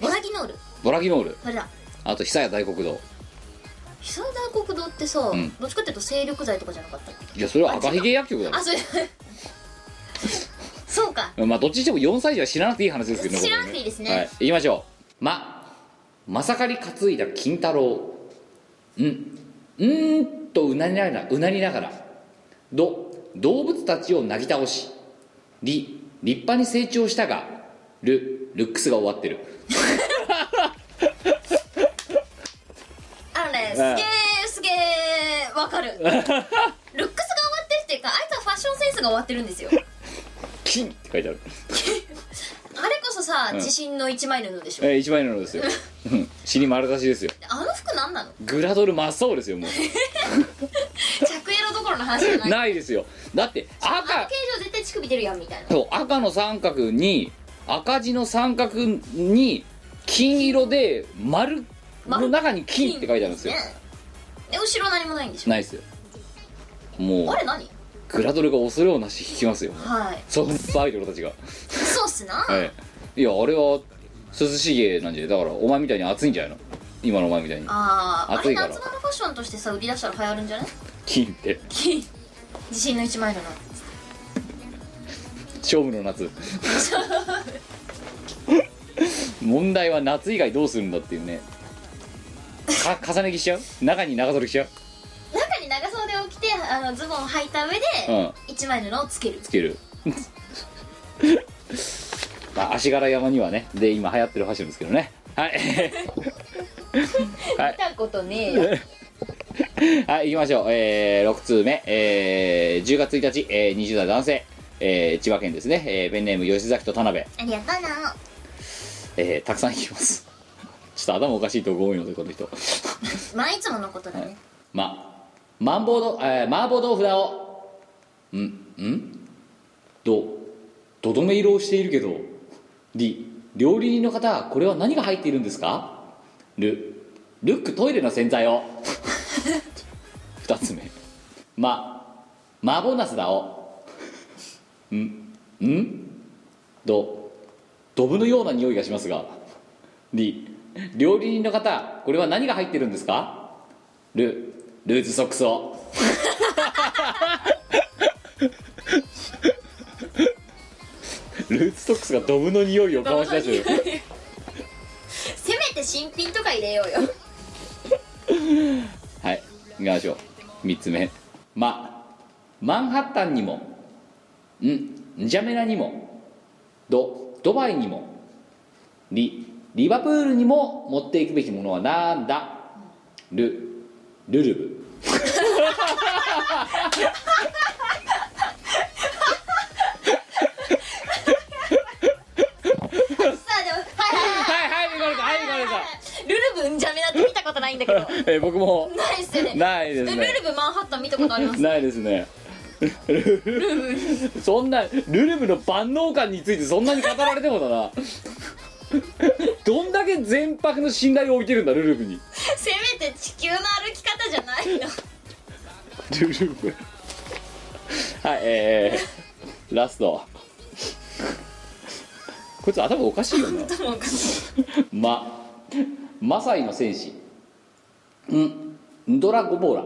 ボラギノール。ボラギノール。それだあと久屋大黒堂久大国堂ってさ、ん。どっちかっていうと精力剤とかじゃなかったっけ？いやそれは赤ひげ薬局だろ。あそれ そうか。まあどっちにしても4歳児は知らなくていい話ですけど知らなくていいですね。はい。行きましょう。ままさかり担いだ金太郎うんうーんとうなりながらうなりながらど動物たちをなぎ倒しり立派に成長したがルルックスが終わってる。あのねすげえすげえわかる。ルックスが終わってるっていうかあいつはファッションセンスが終わってるんですよ。金って書いてあるあれこそさ、うん。自信の一枚布でしょ？えー、一枚のですよ。うん。尻丸出しですよ。あの服何なの？グラドル真っ青ですよもう。着エロどころの話じゃない。ないですよ。だってあの赤形状絶対乳首出るやんみたいな。そう赤の三角に赤字の三角に金色で丸の中に金って書いてあるんですよ。ね。で後ろ何もないんでしょ？ないですよ。もう。あれ何？グラドルが恐れをなし引きますよ。はい。そうアイドルたちがすな、はい。いやあれは涼しげなんじゃだからお前みたいに暑いんじゃないの？今のお前みたいに。あああれ暑いから。夏場のファッションとしてさ売り出したら流行るんじゃない？金って。自信の一枚布勝負の夏。問題は夏以外どうするんだっていうね。か重ね着しちゃう？中に長袖着ちゃう？中に長袖を着てあのズボンを履いた上で、うん。一枚布をつける。つけるまあ足柄山にはねで今流行ってるファッションですけどねはいはい 見たことねえよはい、行きましょう。えー、6通目。えー、10月1日、えー、20代男性、えー、千葉県ですね。えー、ペンネーム吉崎と田辺。ありがとうなえー、たくさん行きます。ちょっと頭おかしいとこ多いので、この人。まあいつものことだね、ま、麻婆ど、えー、麻婆豆腐だを。んん？ど、どどめ色をしているけど。り、料理人の方、これは何が入っているんですか？る、ルックトイレの洗剤を。二つ目。ま、麻婆ナスだを。んん？ど、ドブのような匂いがしますが。り、料理人の方、これは何が入ってるんですか？ルルーズソックスをルーズソックスがドブの匂いを醸し出してる。せめて新品とか入れようよ。はい行きましょう。3つ目。まマンハッタンにも。ん？ンジャメラにも。ドドバイにも。リリバプールにも持っていくべきものはなんだ？ルルルブ さあでもはいはいはいはいはいミコレさんはいミコレさんルルブんじゃめなって見たことないんだけど。な いえー僕も。っすよね。ないですね。ルルブマンハッタン見たことあります？ないですね。そんなルルブの万能感についてそんなに語られてもだな。どんだけ全泊の信頼を置いてるんだルルブに。せめて地球の歩き方じゃないの。ルルブはいえー、ラスト。こいつ頭おかしいよな。ともかまマサイの戦士。ん？ドラゴボーラ。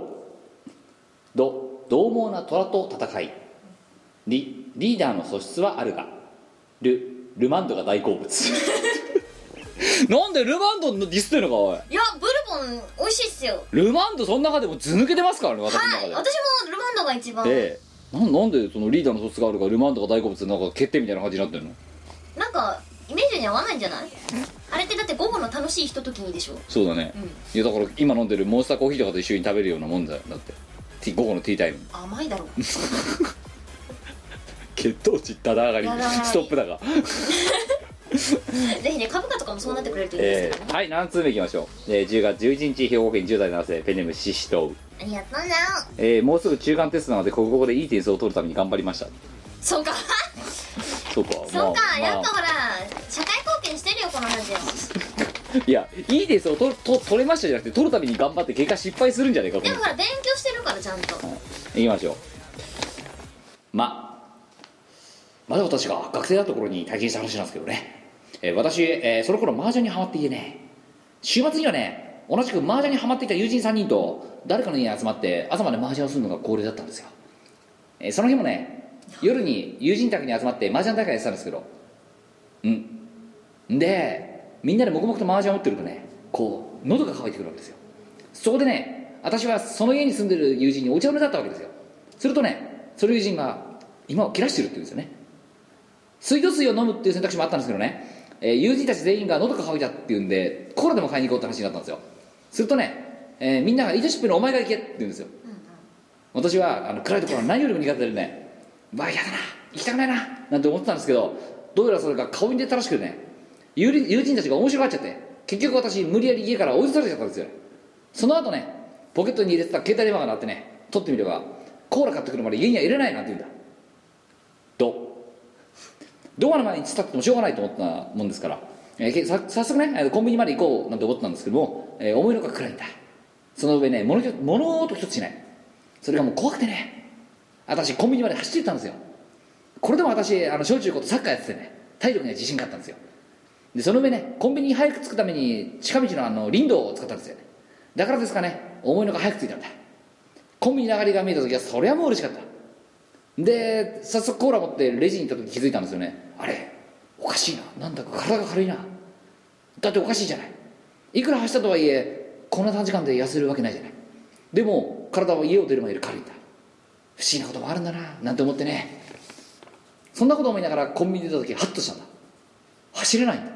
ド獰猛な虎と戦い。リリーダーの素質はあるが。ルルマンドが大好物。なんでルマンドのディスってんのかおい。いやブルボン美味しいっすよ。ルマンドその中でも図抜けてますからね私の中で、はい。私もルマンドが一番。でなんなんでそのリーダーの素質があるからルマンドが大好物なんか決定みたいな感じになってんの？なんかイメージに合わないんじゃない？あれってだって午後の楽しいひとときにでしょ？そうだね、うん。いやだから今飲んでるモンスターコーヒーとかと一緒に食べるようなもんだよ。だってティ午後のティータイム。甘いだろ 血糖値ただ上がり。ただ上がりストップだが。ぜひね株価とかもそうなってくれるといいですけどーはい何通目いきましょう、えー10月11日兵庫県10代男性ペンネームシシトウ、ありがとうなえーもうすぐ中間テストなのでここでいい点数を取るために頑張りましたそうか。そうかそうか、まあ。まあやっぱほら社会貢献してるよこのラジオ。いやいい点数を取と取れましたじゃなくて取るために頑張って結果失敗するんじゃねえかでもほら勉強してるからちゃんと。い。きましょう。ままだ私が学生だった頃に体験した話なんですけどね、えー私、えーその頃麻雀にハマっていてね。週末にはね同じく麻雀にハマっていた友人3人と誰かの家に集まって朝まで麻雀をするのが恒例だったんですよ、えーその日もね夜に友人宅に集まって麻雀大会やってたんですけど。うん。でみんなで黙々と麻雀を打ってるとねこう喉が渇いてくるわけですよ。そこでね私はその家に住んでる友人にお茶をねだったわけですよ。するとねその友人が今を切らしてるって言うんですよね。水道水を飲むっていう選択肢もあったんですけどね、えー友人たち全員が喉が渇いたっていうんでコーラでも買いに行こうって話になったんですよ。するとね、えーみんなが「言い出しっぺのお前が行け」って言うんですよ、私はあの暗いところは何よりも苦手でね「わあ嫌だな。行きたくないな」なんて思ってたんですけどどうやらそれが顔に出たらしくね友人たちが面白がっちゃって結局私無理やり家から追い出されちゃったんですよ。その後ねポケットに入れてた携帯電話が鳴ってね取ってみればコーラ買ってくるまで家には入れないなんて言うんだ。どドアの前に突っ立ってもしょうがないと思ったもんですから、えーさ早速ねコンビニまで行こうなんて思ってたんですけども、えー思いのが暗いんだ。その上ね物物音一つしない。それがもう怖くてね。私コンビニまで走ってったんですよ。これでも私あの小中高とサッカーやっててね体力には自信があったんですよ。でその上ねコンビニに早く着くために近道のあの林道を使ったんですよね。だからですかね思いのが早く着いたんだ。コンビニの上がりが見えた時はそりゃもう嬉しかった。で早速コーラ持ってレジに行った時気づいたんですよね。あれおかしいな。なんだか体が軽いな。だっておかしいじゃない。いくら走ったとはいえこんな短時間で痩せるわけないじゃない。でも体は家を出る前より軽いんだ。不思議なこともあるんだななんて思ってね。そんなこと思いながらコンビニ出た時ハッとしたんだ。走れないんだ。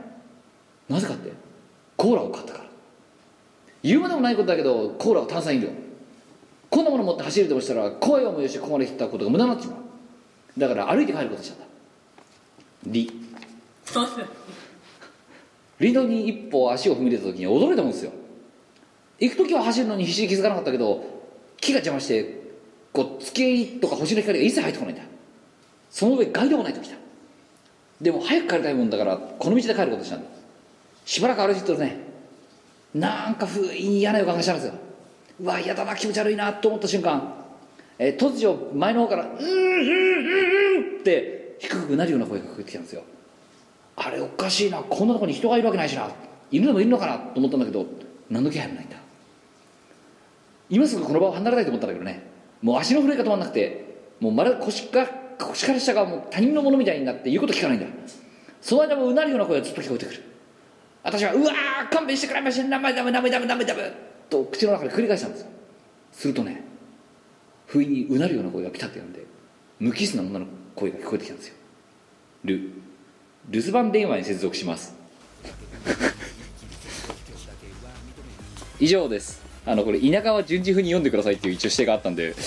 なぜかってコーラを買ったから。言うまでもないことだけどコーラは炭酸飲料。こんなもの持って走るとしたら怖い思いをしてここまで来たことが無駄になってしまう。だから歩いて帰ることにしちゃったリ林道に一歩足を踏み入れた時に驚いたもんですよ。行く時は走るのに必死に気づかなかったけど木が邪魔してこう月とか星の光が一切入ってこないんだ。その上ガイドもないときたでも早く帰りたいもんだからこの道で帰ることしたんだ。しばらく歩いてるとね。なんか不意に嫌な予感がしたんですよ。うわ嫌だな気持ち悪いなと思った瞬間、えー突如前の方から「うーんうんうん」って低くなるような声がかけてきたんですよ。あれおかしいなこんなとこに人がいるわけないしな。犬でもいるのかなと思ったんだけど何の気配もないんだ。今すぐこの場を離れたいと思ったんだけどね。もう足の震えが止まんなくてもうまるで腰が腰から下がもう他人のものみたいになって言うこと聞かないんだ。その間もうなるような声がずっと聞こえてくる。私は「うわ勘弁してくれませんダメダメダメダメダメダメ」と口の中で繰り返したんですよするとね不意にうなるような声がピタッとやんで無機質な女の声が聞こえてきたんですよル留守番電話に接続します以上ですあのこれ田舎は順次風に読んでくださいっていう一応指定があったんで。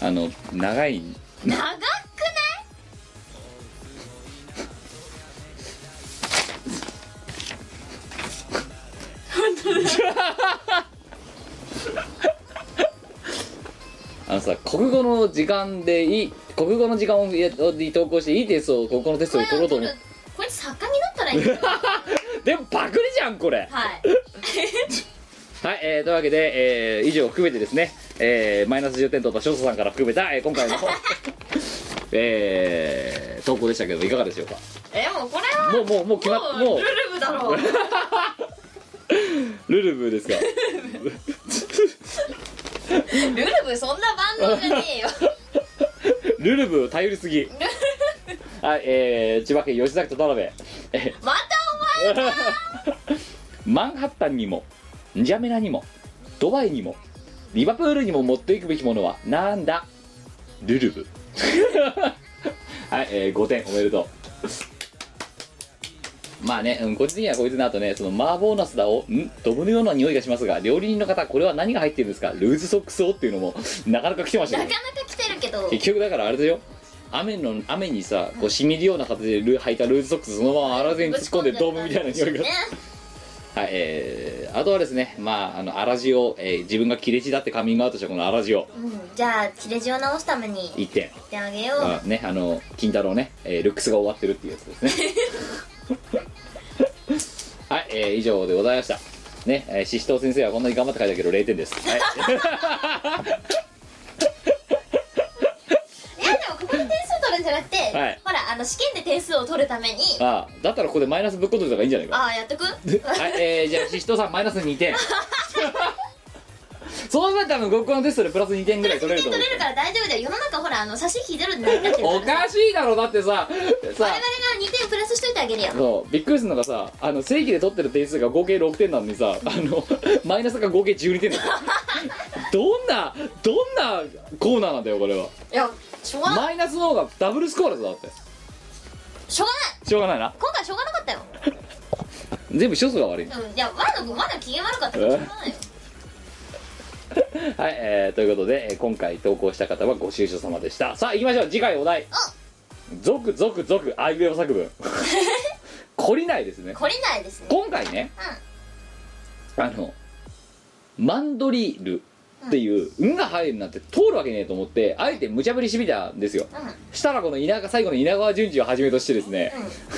あの長い。長くない？あのさ国語の時間でいい国語の時間を 投稿していいテストを国語のテストを取ろうと思う。こいつ作家になったらいい。よでもパクリじゃんこれ。はい。はい、えー、というわけで、えー以上含めてですね、えーマイナス10点取った翔太さんから含めた、えー今回の、えー投稿でしたけどいかがでしょうか？えもうこれはもうもうもう決まっもうルルブだろう。ルルブですか？ルルブそんな万能じゃねえよ。ルルブ頼りすぎ。はいえー、千葉県吉崎と田辺。えまたマンハッタンにもンジャメナにもドバイにもリバプールにも持っていくべきものはなんだ？ルルブ。はい、えー、5点おめでとう。まあね、うん、個人的にはこいつの後ねその麻婆ナスだをん？ドブのような匂いがしますが料理人の方これは何が入ってるんですか？ルーズソックスをっていうのもなかなか来てましたよ。なかなか来てるけど。結局だからあれだよ雨の雨にさこう染みるような形でル履いたルーズソックスそのまま洗わずに突っ込んでドームみたいな匂いが。ね。はいえー、あとはですねまああの粗塩、えー自分が切れ字だってカミングアウトしたこの粗塩うん。じゃあ切れ字を直すために言1点ってあげよう。あねあの金太郎ね、えールックスが終わってるっていうやつですね。はい、えー以上でございました。ね、えー、シシトウ先生はこんなに頑張って書いたけど0点です、はい、い 点数取るんじゃなくて、はい。ほらあの試験で点数を取るために。ああだったらここでマイナスぶっこといた方がいいんじゃないか？ああやっとく？はい、えー、じゃあシシトウさんマイナス2点。そうなったら合コンのテストでプラス2点ぐらい取れると思う。取れるから大丈夫だよ。世の中ほらあの差し引きゼロになっちゃってるおからかしいだろだってさ。我々さが2点プラスしといてあげるよ。そう。びっくりするのがさあの正規で取ってる点数が合計6点なのにさあの マイナスが合計12点だよ。どんなどんなコーナーなんだよこれは。いやしょうがない。マイナスの方がダブルスコアだぞだって。しょうがない。しょうがないな。今回しょうがなかったよ。全部一つが悪い。うん。いやまだまだ機嫌悪かったからしょうがないよ。はい、えー、ということで、えー今回投稿した方はご愁傷様でした。さあ行きましょう。次回お題。続々続。アイウェオ作文。懲りないですね。懲りないですね。今回ねあのマンドリールっていう「運が入るなんて通るわけねえと思ってあえて無茶ぶりしてみたんですよ。うん。うんしたらこの稲川最後の稲川淳二をはじめとしてですね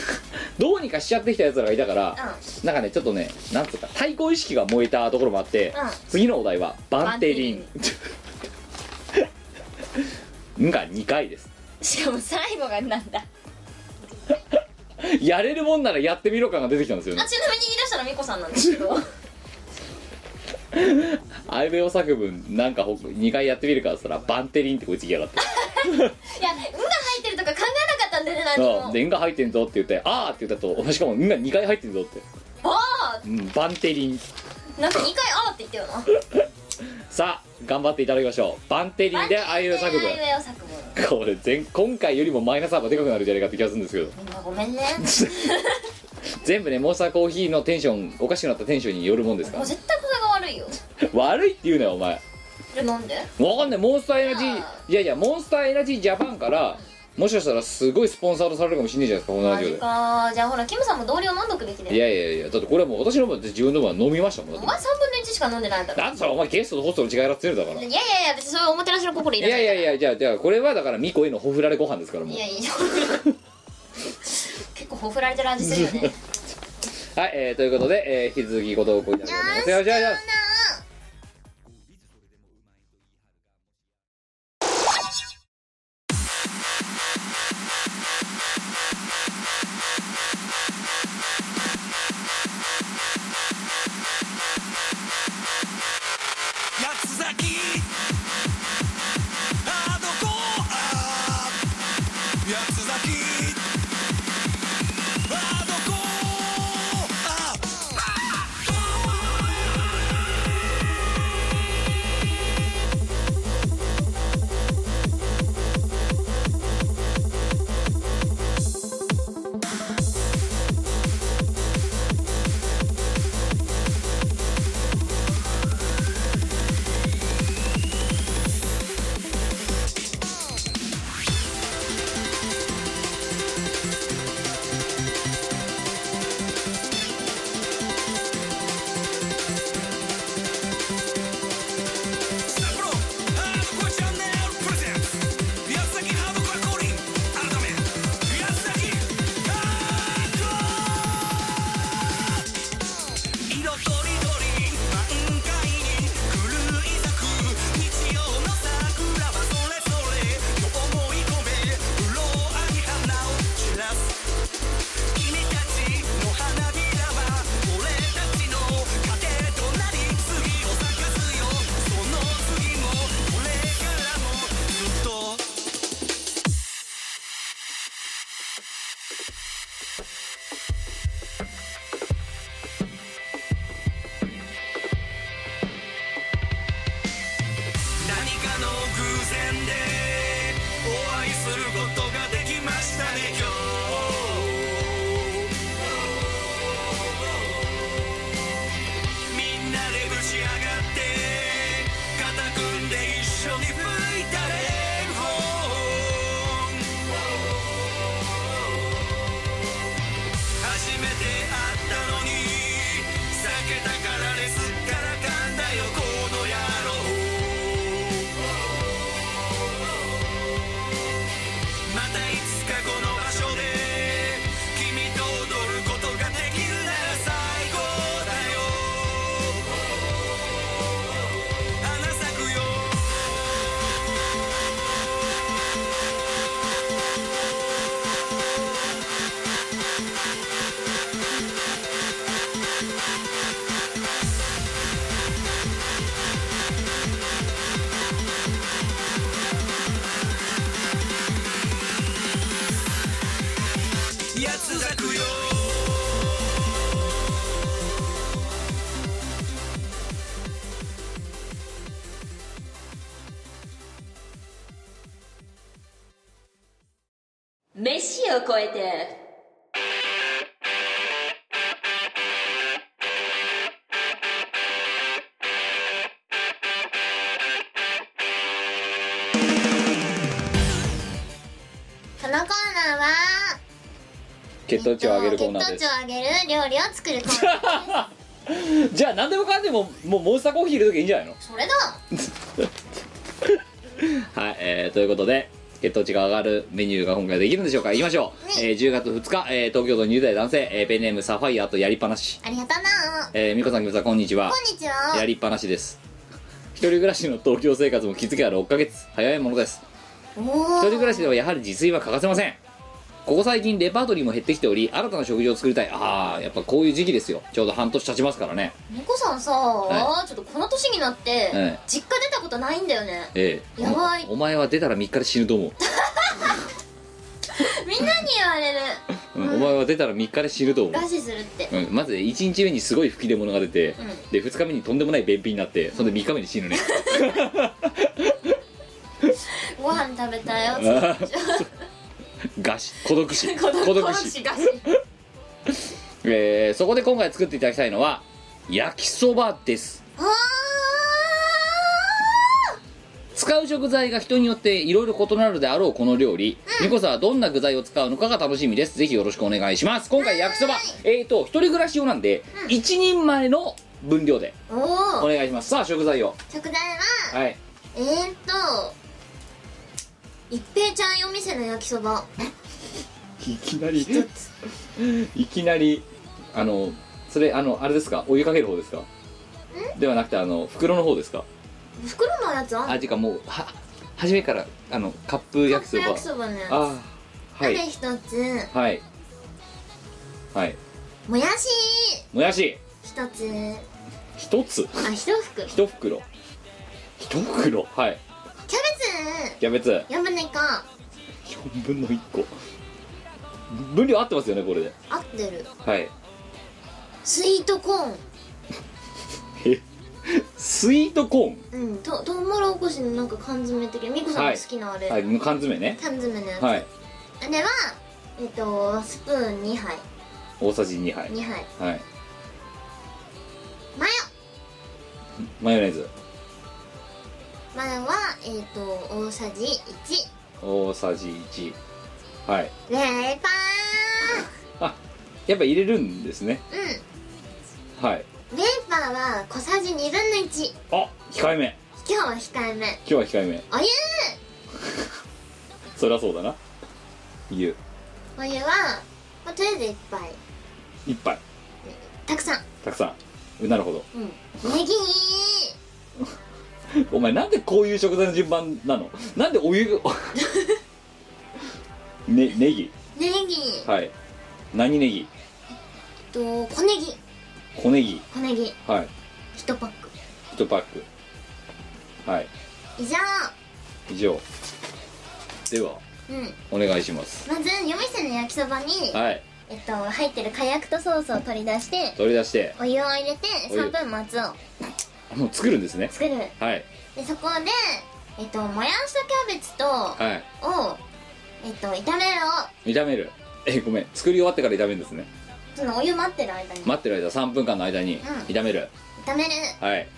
どうにかしちゃってきたやつらがいたからなんかねちょっとねなんつうか対抗意識が燃えたところもあって、うん。次のお題はバンテリン。んが2回です。しかも最後がなんだ。やれるもんならやってみろ感が出てきたんですよね。あちなみに言い出したのはミコさんなんですけどアイベオ作文なんか2回やってみるかっつったらバンテリンってこいつ言いやがって。いや運が入ってるとか考えなかったんだよね何も。で「んが入ってんぞ」って言って「あー」って言ったとしかも「ん」が2回入ってんぞって、あ。うん、バンテリン。あなんか2回あーって言ったよな。さあ頑張っていただきましょう。バンテリンでアイベオ作文。これ前今回よりもマイナス幅でかくなるんじゃないかって気がするんですけど。みんなごめんね。全部ねモンスターコーヒーのテンションおかしくなったテンションによるもんですかもう絶対悪いって言うなよお前。でなんで？わかんない。モンスターエナジーあいやいやモンスターエナジージャパンからもしかしたらすごいスポンサードされるかもしれないじゃないですかこのラマジジオで。か。じゃあほらキムさんも同僚飲んどくべきだいよやいやいやだってこれはもう私の分で自分の分は飲みましたもんだって。お前3分の1しか飲んでないんだろ。だってさお前ゲストとホストの違いやってるだからいやいやいや別にそういうおもてなしの心いらないいやいやいやじゃあじゃあこれはだからミコへのほふられご飯ですからもう。いやいや結構ほふられてる味するよね。はい、えー、ということで、えー引き続きご投稿いただきます。よろしくお願いします血糖値を上げるコーナーです血糖値を上げる料理を作るコーナーですじゃあ何でもかんでももうモンスターコーヒー入れときゃいいんじゃないの？それだ。はい、えー、ということで血糖値が上がるメニューが今回できるんでしょうか？いきましょう、えー、10月2日、えー、東京都20代男性、えー、ペンネームサファイアとやりっぱなし。ありがとうな。えー、みこさんきむさんこんにちは。こんにちは。やりっぱなしです。一人暮らしの東京生活も気づけば6ヶ月早いものです。お一お人暮らしではやはり自炊は欠かせませんここ最近レパートリーも減ってきており新たな食事を作りたい。ああやっぱこういう時期ですよ。ちょうど半年経ちますからね。猫さんさ、はちょっとこの年になって、ええ実家出たことないんだよね。ええ。やばい。おお前は出たら3日で死ぬと思う、みんなに言われる。うんお前は出たら3日で死ぬと思う。餓死するって。うん、まず1日目にすごい吹き出物が出て、うん。で2日目にとんでもない便秘になってそれで3日目に死ぬね、ご飯食べたよ 餓死 孤独死。孤独孤独死。えーそこで今回作っていただきたいのは焼きそばです。あ使う食材が人によっていろいろ異なるであろうこの料理、ミコさんはどんな具材を使うのかが楽しみです。ぜひよろしくお願いします。今回焼きそば。えーと一人暮らし用なんで、一人前の分量でお願いします。さあ食材を。食材ははい。えーっと一平ちゃん夜店の焼きそば。いきなり？いきなりあのそれあのあれですか？お湯かける方ですか？ではなくてあの袋の方ですか？袋のやつあんあていうかもうは初めからあのカップ焼きそば。カップ焼きそばのやつ。あーはい。あと一つ。はい。はい。もやし。もやし。一つ。一つ？あ一袋。一袋。一袋？はいキャキャベツ。ベツ4分の1個。4分の1個。分量合ってますよねこれで。合ってる。はい。スイートコーン。え？スイートコーン？うん。とトウモロコシのなんか缶詰的なミコさんが好きなあれ、はい缶詰ね。缶詰のやつ、はい。あれはえっとスプーン2杯。大さじ2杯。2杯。はい。マヨ。マヨネーズマヨはえっと大さじ大さじ1はい。1レーパあやっぱ入れるんですね。ーはい。うんレーパーは小さじ2分の1あ控えめ。今日は控えめ。今日は控えめ。お湯。そりゃそうだな。湯。お湯は、まあ、とりあえず1杯。一杯。たくさん。たくさん。なるほど。うん。ネギ お前なんでこういう食材の順番なの？なんでお湯？が ねネギ。ネギ。はい。何ネギ？と小ネギ。小ネギ。小ネギ。はい。1パック。1パック。はい。以上。以上。ではうん。お願いします。まず夜店の焼きそばに、はい。えっと入ってる火薬とソースを取り出して取り出して。お湯を入れてお湯。3分待つをもう作るんですね。作る。はい。でそこでえっともやしたキャベツとはい。をえっと炒める炒める。えごめん。作り終わってから炒めるんですね。そのお湯待ってる間に。待ってる間3分間の間にん。炒める、炒める。はい。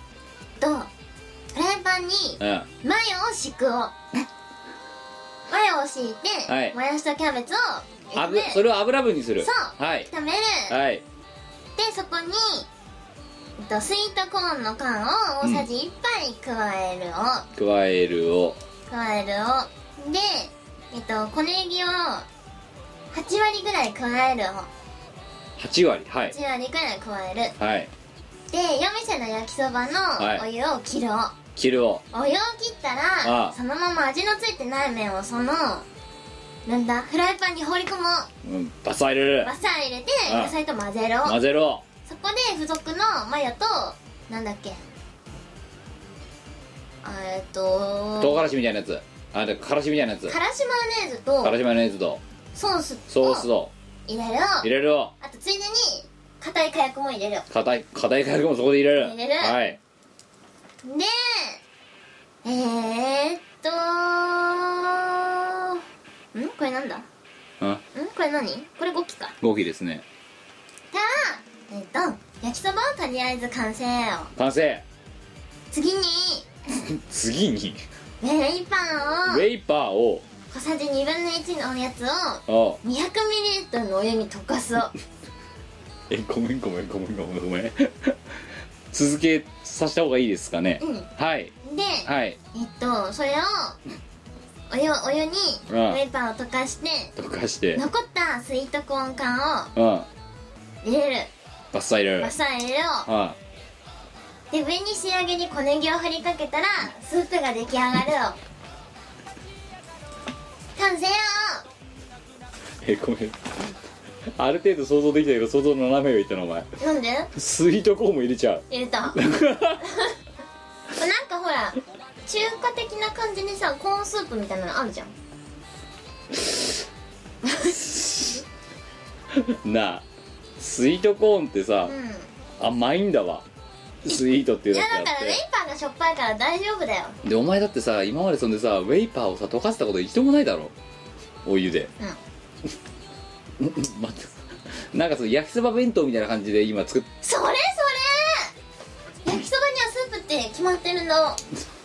とフライパンにうん。マヨを敷くを。マヨを敷いて、はい。もやしたキャベツをあぶそれを油分にする。そう。はい。炒める、はい。でそこに、と、スイートコーンの缶を大さじ1杯加えるを、加えるを。加えるを。でえっと小ネギを8割ぐらい加えるを。8割はい。8割ぐらい加える。はい。で夜店の焼きそばのはい。お湯を切るを、切るをお湯を切ったらそのまま味のついてない麺をそのなんだフライパンに放り込もう。うん。バッサー入れる。バッサー入れて野菜と混ぜろ。混ぜろそこで付属のマヨとなんだっけ？あえっと唐辛子みたいなやつ。あでからしみたいなやつ。からしマヨネーズとからしマヨネーズとソースソースを入れる。入れるをあとついでに硬い火薬も入れる。硬い硬い火薬もそこで入れる。入れる。はい。でえー、っとん？これなんだ？んうん？これ何？これ5機か。合気ですね。たらえっと焼きそばはとりあえず完成よ。完成。次に。次に？ウェイパンを。ウェイパーを。小さじ2分の1のやつを。あ。200ml のお湯に溶かす。を えごめんごめんごめんごめんごめん。続けさせた方がいいですかね、うん。はい。で、はい。えっとそれをお湯お湯にウうん。ェイパンを溶かして溶かして。残ったスイートコーン缶をうん。入れるバッサー入れるバッサー入れるをはで上に仕上げに小ネギを振りかけたらスープが出来上がるよ。完成よ。いえごめん。ある程度想像できたけど想像の斜めを言ったのお前。なんで？スイートコーンも入れちゃう。入れた。なんかほら中華的な感じにさコーンスープみたいなのあるじゃん。なあスイートコーンってさ、うん。甘いんだわ。スイートっていういやだからウェイパーがしょっぱいから大丈夫だよ。てでお前だってさ今までそんでさウェイパーをさ溶かしたこと一度もないだろ。お湯で。うん。待って。なんかその焼きそば弁当みたいな感じで今作っそれそれ。焼きそばにはスープって決まってるの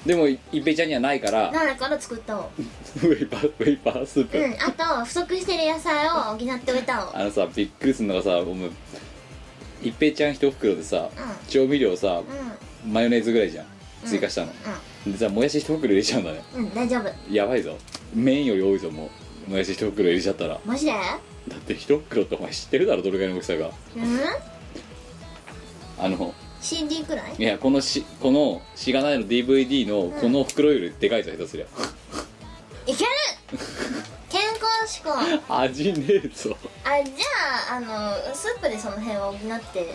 でも一平ちゃんにはないから。なんだから作ったの。ウェイパーウェイパースープ、うんあと不足してる野菜を補っておいたの。あのさびっくりするのがさお前一平ちゃん一袋でさ、う調味料さうマヨネーズぐらいじゃん。追加したの、でさもやし一袋入れちゃうんだね。んうん大丈夫。やばいぞ。麺より多いぞもう。もやし一袋入れちゃったら。マジで？だって一袋ってお前知ってるだろどれぐらいの大きさが。うん？あの CD くらい？いやこのしこのしがないの DVD のこの袋よりでかいぞ下手すりゃいける！健康志向。味ねえぞ。あじゃああのスープでその辺は補って。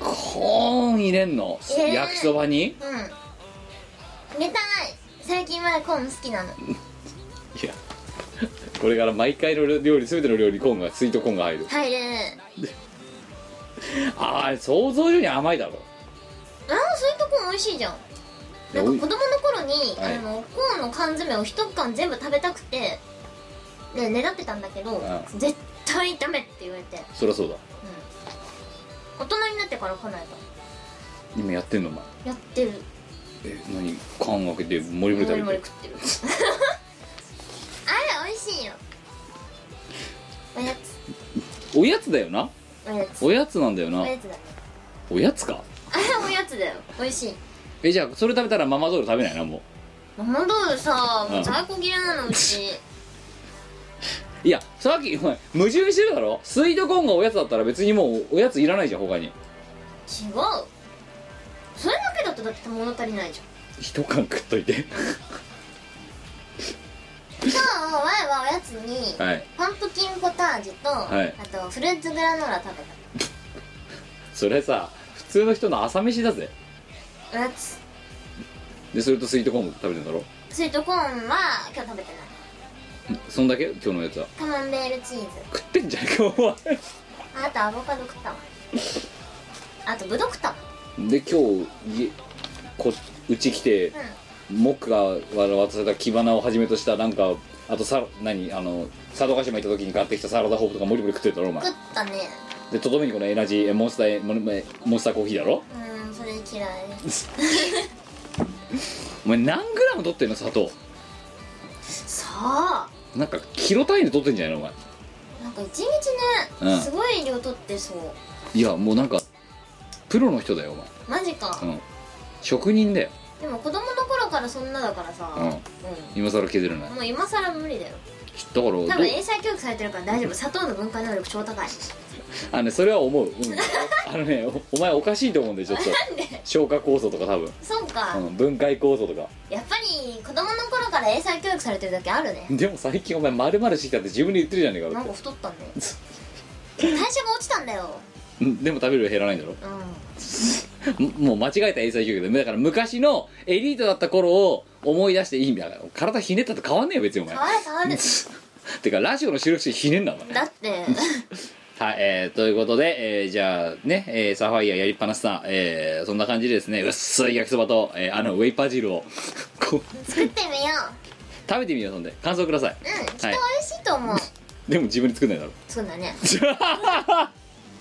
コーン入れんの、入れる焼きそばに？うん。入れたい。最近はコーン好きなの。いやこれから毎回の料理全ての料理にコーンがスイートコーンが入る。入るああ想像以上に甘いだろ。ああスイートコーン美味しいじゃん。なんか子供の頃に、はい。あのコーンの缶詰を一缶全部食べたくてで狙ってたんだけど、う絶対ダメって言われて、そりゃそうだ。大人になってから来ないと今やってんのお前？やってる。え何？缶開けてモリモリ食べて。もり食ってる。あれ美味しいよ。おやつ。おやつだよなおやつ。なんだよな。おやつだおやつか？おやつだよ。美味しい。えじゃあそれ食べたらママドール食べないなもママドールさもううん在庫切れなのうち。う いやさっきお前矛盾してるだろ？スイートコーンがおやつだったら別にもうおやついらないじゃん他に。違う。それだけだとだって物足りないじゃん。一缶食っといて今日前はおやつに、はい。パンプキンポタージュと、はい。あとフルーツグラノーラ食べそれさ普通の人の朝飯だぜ。たおやつ。でそれとスイートコーンも食べてんだろ？スイートコーンは今日食べてない。そんだけ？今日のやつは。カマンベールチーズ。食ってんじゃねえかお前。あとアボカド食ったわ。あとブドウ食ったわ。で今日家こうち来て、モックが渡された木花をはじめとしたなんかあとさ何あの佐渡島行った時に買ってきたサラダホープとかモリモリ食ってたろお前。食ったね。でとどめにこのエナジーえモンスターえモンモンスターコーヒーだろ？うんそれ嫌い。お前何グラム取ってんの砂糖？さあ。なんかキロ単位で取ってんじゃないのお前。なんか一日うん。ねすごい量取ってそう。いやもうなんかプロの人だよおマジか。前うん。職人だよでも子供の頃からそんなだからさ。うん。う今更削れないんもう今更無理だよ。だからど多分英才教育されてるから大丈夫。砂糖の分解能力超高いあのねそれは思う、うん、あのねおお前おかしいと思うんだよちょっと。なんで？消化酵素とか多分、そうか。うん、分解酵素とか。やっぱり子供の頃から英才教育されてるだけあるね。でも最近お前丸々してきたって自分で言ってるじゃねえかだなんっか太ったんだよ。代謝が落ちたんだよ。てうんでも食べる量減らないんだろ？うんも もう間違えた英才教育でだから昔のエリートだった頃を思い出していいんだから体ひねったと変わんねえよ別にお前。変わる変わる。てかラジオの収録してひねんだお前。だって。はい、えー、ということで、えーじゃあね、えーサファイアやりっぱなしさん、えーそんな感じでですね薄い焼きそばと、えーあのウェイパー汁をこう。作ってみよ食べてみようそんで。感想ください。ううんきっと美味しいと思う。でも自分で作んないだろ。そうだね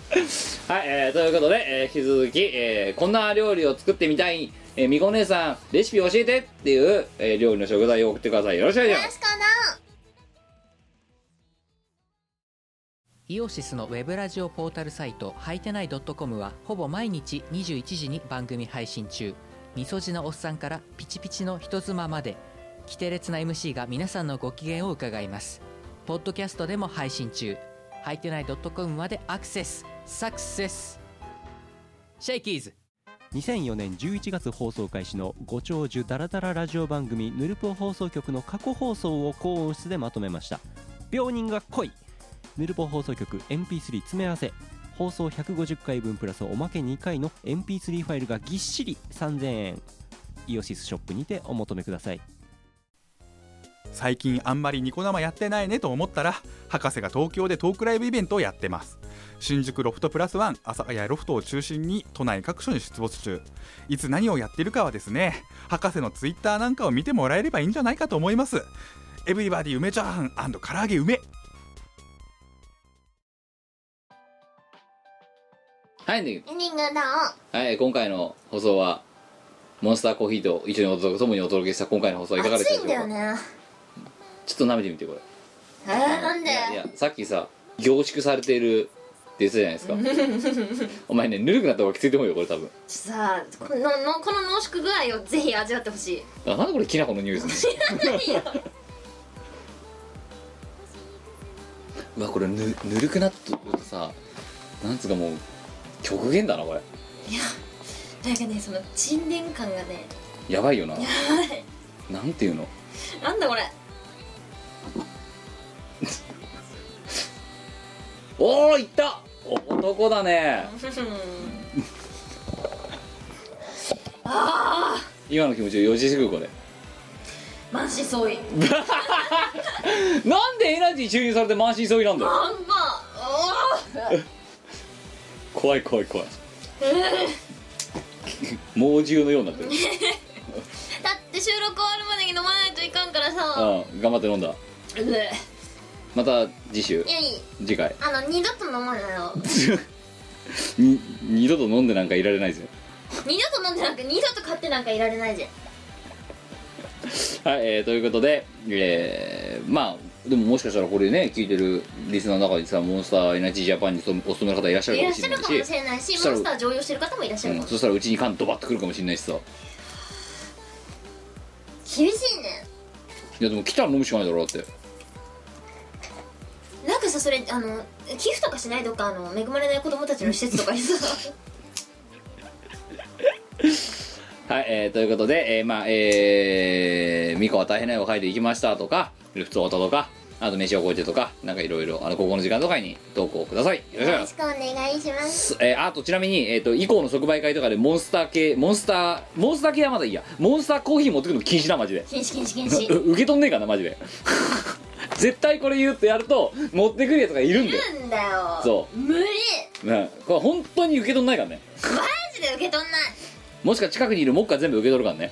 はい、えーということで、えー引き続き、えーこんな料理を作ってみたい、えーみこ姉さんレシピ教えてっていう、えー料理の食材を送ってください。よろしくお願いします。イオシスのウェブラジオポータルサイトはいてない .com はほぼ毎日21時に番組配信中。みそじのおっさんからピチピチの人妻まで規定列な MC が皆さんのご機嫌を伺います。ポッドキャストでも配信中。はいてない .com までアクセス。サクセス。シェイキーズ。2004年11月放送開始のご長寿ダラダララジオ番組ヌルポ放送局の過去放送を高音質でまとめました。病人が来い。ヌルポ放送局 MP3 詰め合わせ。放送150回分プラスおまけ2回の MP3 ファイルがぎっしり3000円。イオシスショップにてお求めください。最近あんまりニコ生やってないねと思ったら博士が東京でトークライブイベントをやってます。新宿ロフトプラスワン阿佐ヶ谷ロフトを中心に都内各所に出没中。いつ何をやってるかはですね博士のツイッターなんかを見てもらえればいいんじゃないかと思います。エブリバディ梅チャーハン唐揚げ梅。はい、ねエンディングだはい、今回の放送はモンスターコーヒーと一緒にお届け共にお届けした今回の放送はいかがで暑いしたでしょうか？んだよねちょっと舐めてみてこれ。えー、なんで？いやいやさっきさ凝縮されているって言ってたじゃないですか。お前ねぬるくなった方がきついと思うよこれ多分。さあこののこの濃縮具合をぜひ味わってほしい。あなんでこれきな粉の匂いするの？うわこれぬぬるくなってるとさなんつうかもう極限だなこれ。なんかねその沈殿感がね。やばいよな。やばい。なんていうの？なんだこれおおいった。男だね。ああ今の気持ちを4時すぐこれ満身創痍なんでエナジー注入されて満身創痍なんだよ。あんま。あ怖い怖い怖い。猛獣のようになってる。だって収録終わるまでに飲まないといかんからさ。ああ頑張って飲んだ。うまた次週。いやいい次回。あの二度と飲まないよ に二度と飲んでなんかいられないですよ二度と飲んでなんか二度と買ってなんかいられないじゃんはい、えーということで、えーまあでももしかしたらこれね聞いてるリスナーの中にさモンスターエナジージャパンに勤めお勤めの方いらっしゃるいかもらっしゃるかもしれないしモンスター常用してる方もいらっしゃるかうん、もそしたらうちに缶ドバッとくるかもしれないしさ。い厳しいね。やでも来たら飲むしかないだろだってなんかさそれあの寄付とかしないどっかあの恵まれない子供たちの施設とかにさ。はい、えーということで、えーまあえー、ミコは大変な絵を描いていきましたとかルフトオタとかあと飯を超えてとかなんかいろいろあのここの時間とかに投稿ください。よろしくお願いしますよろしくお願いします。すえーあとちなみに、えー、と以降の即売会とかでモンスター系モンスターモンスター系はまだいいや。モンスターコーヒー持ってくるの禁止だマジで。禁止禁止禁止。う 受け取んねえかなマジで絶対これ言うってやると持ってくるやつがいるんだよ。なんだよ。そう。無理。ね。これ本当に受け取んないからね。マジで受け取んない。もしくは近くにいるモッカ全部受け取るからね。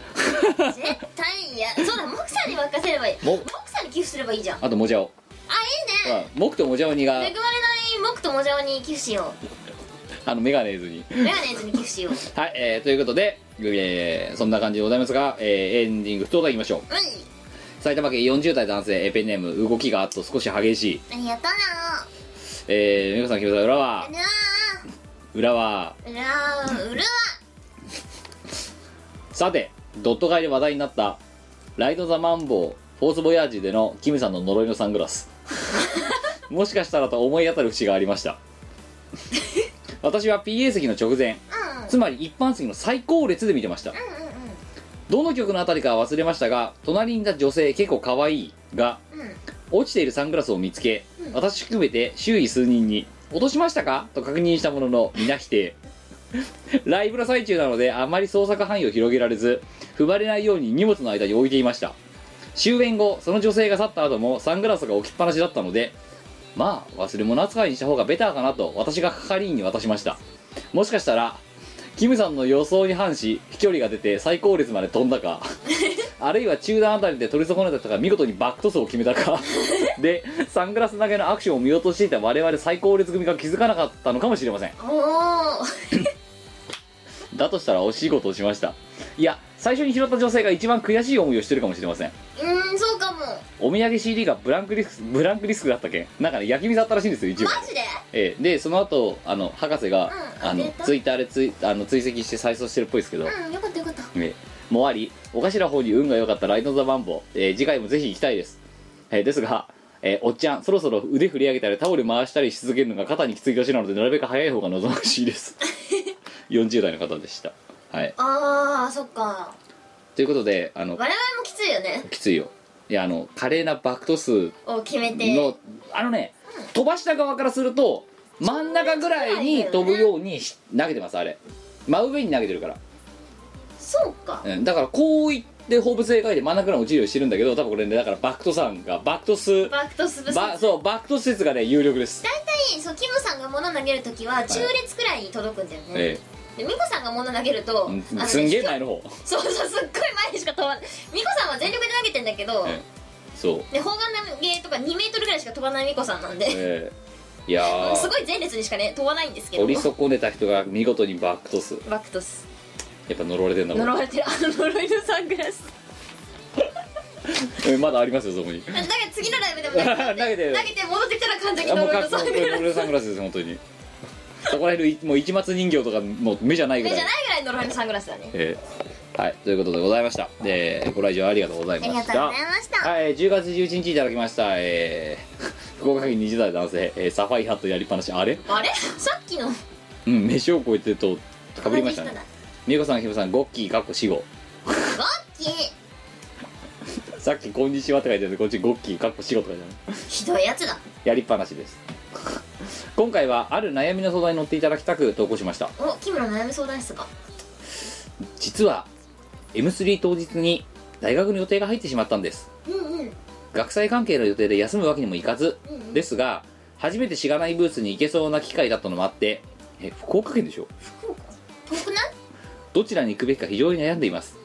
絶対嫌。そうだモクさんに任せればいい。もモクさんに寄付すればいいじゃん。ああとモジャオいいね。あモクとモジャオニが恵まれないモクとモジャオに寄付しよあのメガネーズに。うメガネーズに寄付しよう。はい、えー、ということで、えーそんな感じでございますが、えーエンディング不当だいきましょう。うん埼玉県40代男性えーペンネーム動きがあっと少し激しい。ありがとう。えー、皆さん木村さん裏は？な裏は？うらーうるわさてドット買いで話題になったライド・ザ・マンボウフォース・ボヤージュでのキムさんの呪いのサングラス。もしかしたらと思い当たる節がありました。私は PA 席の直前うん。つまり一般席の最高列で見てましたどの曲のあたりかは忘れましたが隣にいた女性結構可愛いが落ちているサングラスを見つけ私含めて周囲数人に「落としましたか?」と確認したものの皆否定ライブの最中なのであまり捜索範囲を広げられず踏まれないように荷物の間に置いていました。終演後その女性が去った後もサングラスが置きっぱなしだったのでまあ忘れ物扱いにした方がベターかなと私が係員に渡しました。もしかしたらキムさんの予想に反し飛距離が出て最高列まで飛んだか あるいは中段あたりで取り損ねたか見事にバックトスを決めたか。でサングラス投げのアクションを見落としていた我々最高列組が気づかなかったのかもしれません。おお だとしたら惜しいことをしました。いや最初に拾った女性が一番悔しい思いをしてるかもしれませんうんそうかも。お土産 CD がブランクリスクブランクリスクだったけ？んなんかね焼き水あったらしいんですよ一応。マジで？ええ。でその後あの博士が、うんあのデータツイッターでツイあの追跡して再送してるっぽいですけど、うんよかったよかった。ええ。もあり。おかしな方に運が良かったライト・ザ・マンボ。ウ、えー次回もぜひ行きたいです、えーですが、えーおっちゃんそろそろ腕振り上げたりタオル回したりし続けるのが肩にきつい年なのでなるべく早い方が望ましいです。40代の方でした。はい。あーそっか。ということであの我々もきついよね。きついよいやあの華麗なバックトスを決めて。のあのね飛ばした側からすると真ん中ぐらいに飛ぶようにし投げてますあれ。真上に投げてるから、そうか。うん、だからこういって放物線描いて真ん中から落ちるようにしてるんだけど多分これねだからバックトさんがバックトスバックトスブバそうバックトス説がね有力です、大体そうキムさんが物投げるときは中列くらいに届くんだよね、えでミコさんが物投げると、えあのねすんげえ前の方、そうそうすっごい前にしか飛ばないミコさんは全力で投げてんだけど、ええそう。で砲丸投げとか2メートルぐらいしか飛ばないミコさんなんで、ええいやー。すごい前列にしかね飛ばないんですけど。折り損ねた人が見事にバックトス。バックトス。やっぱ呪われてんだ呪われてる。あの呪いのサングラス。えまだありますよそこに。だから次のライブでも投げて投げてる。投げて戻ってきたら完全にあもう呪いのかっこいい。サングラス。これサングラスです本当にそこら辺のもう一末人形とかもう目じゃないぐらい目じゃないぐらい呪いのサングラスだね。えーはい。ということでございました。でご来場ありがとうございました。ありがとうございました。はい。10月11日いただきました。えー、福岡県20代男性、えーサファイハットやりっぱなし。あれ？あれ？さっきの？うん飯を超えてるとかぶりましたね。同じ人だ。美子さんひむさんゴッキーかっこ死後ゴッキー？さっき「こんにちは」って書いてあるんでこっちゴッキーかっこ死後って書いてあるひどいやつだ。やりっぱなしです 今回はある悩みの相談に乗っていただきたく投稿しました。おキムの悩み相談室が実は M3 当日に大学の予定が入ってしまったんです。うんうん。学祭関係の予定で休むわけにもいかずうんうん。ですが初めてしがないブースに行けそうな機会だったのもあってえ福岡県でしょ？福岡？遠くない？どちらに行くべきか非常に悩んでいます。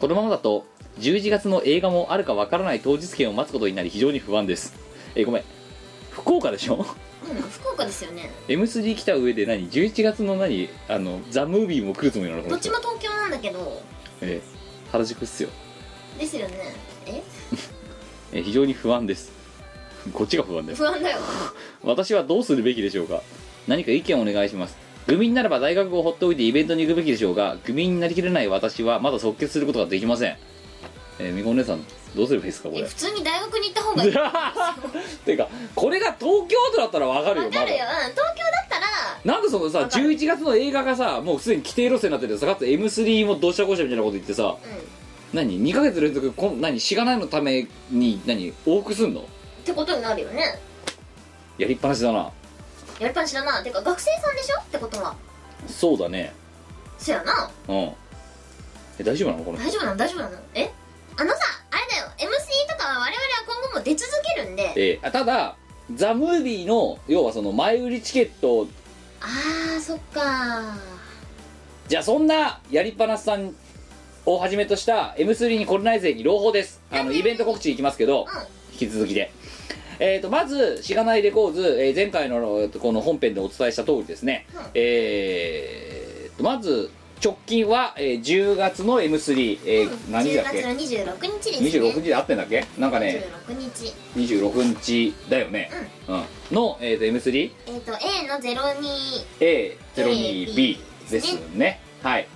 このままだと11月の映画もあるかわからない当日券を待つことになり非常に不安です。えごめん。福岡でしょ？うん福岡ですよね。M3 来た上で何？11月の何？あのザ・ムービーも来るつもりなのこどっちも東京なんだけど。えー原宿っすよ。ですよね。え？えー非常に不安です。こっちが不安です。不安だよ。私はどうするべきでしょうか？何か意見をお願いします。グミになれば大学を放っておいてイベントに行くべきでしょうがグミになりきれない私はまだ即決することができません。えー、みこお姉さんどうすればいいですかこれ。え普通に大学に行った方がいい。てかこれが東京都だったらわかるよわかるよ、うん、東京だったらなんでそのさわかる。11月の映画がさもうすでに規定路線になっててさかつ M3 もどうしたこうしたみたいなこと言ってさうん。っ何？2ヶ月連続こん何？しがないのために何往復すんの？てことになるよね。やりっぱなしだな。やりっぱなしだな。てか学生さんでしょ？ってことは。そうだね。そやな。うん。え大丈夫なのこの人？大丈夫なの？大丈夫なの？え？あのさあれだよ。MC とかは我々は今後も出続けるんで。えーあただザ・ムービーの要はその前売りチケットあーそっか。じゃあそんなやりっぱなしさんをはじめとした M3 にこれないぜに朗報です。あのイベント告知いきますけど、引き続きで。えー、とまずしがないレコーズ、えー前回のこの本編でお伝えした通りですね、えーとまず直近は、えー10月の M3、えー何日だっ10月のけ26日ですね。26日で合ってんだっけ？なんかね26日。26日だよね、うん。の、えー、と M3A02B えっ、と A の02 02B ですね。はい。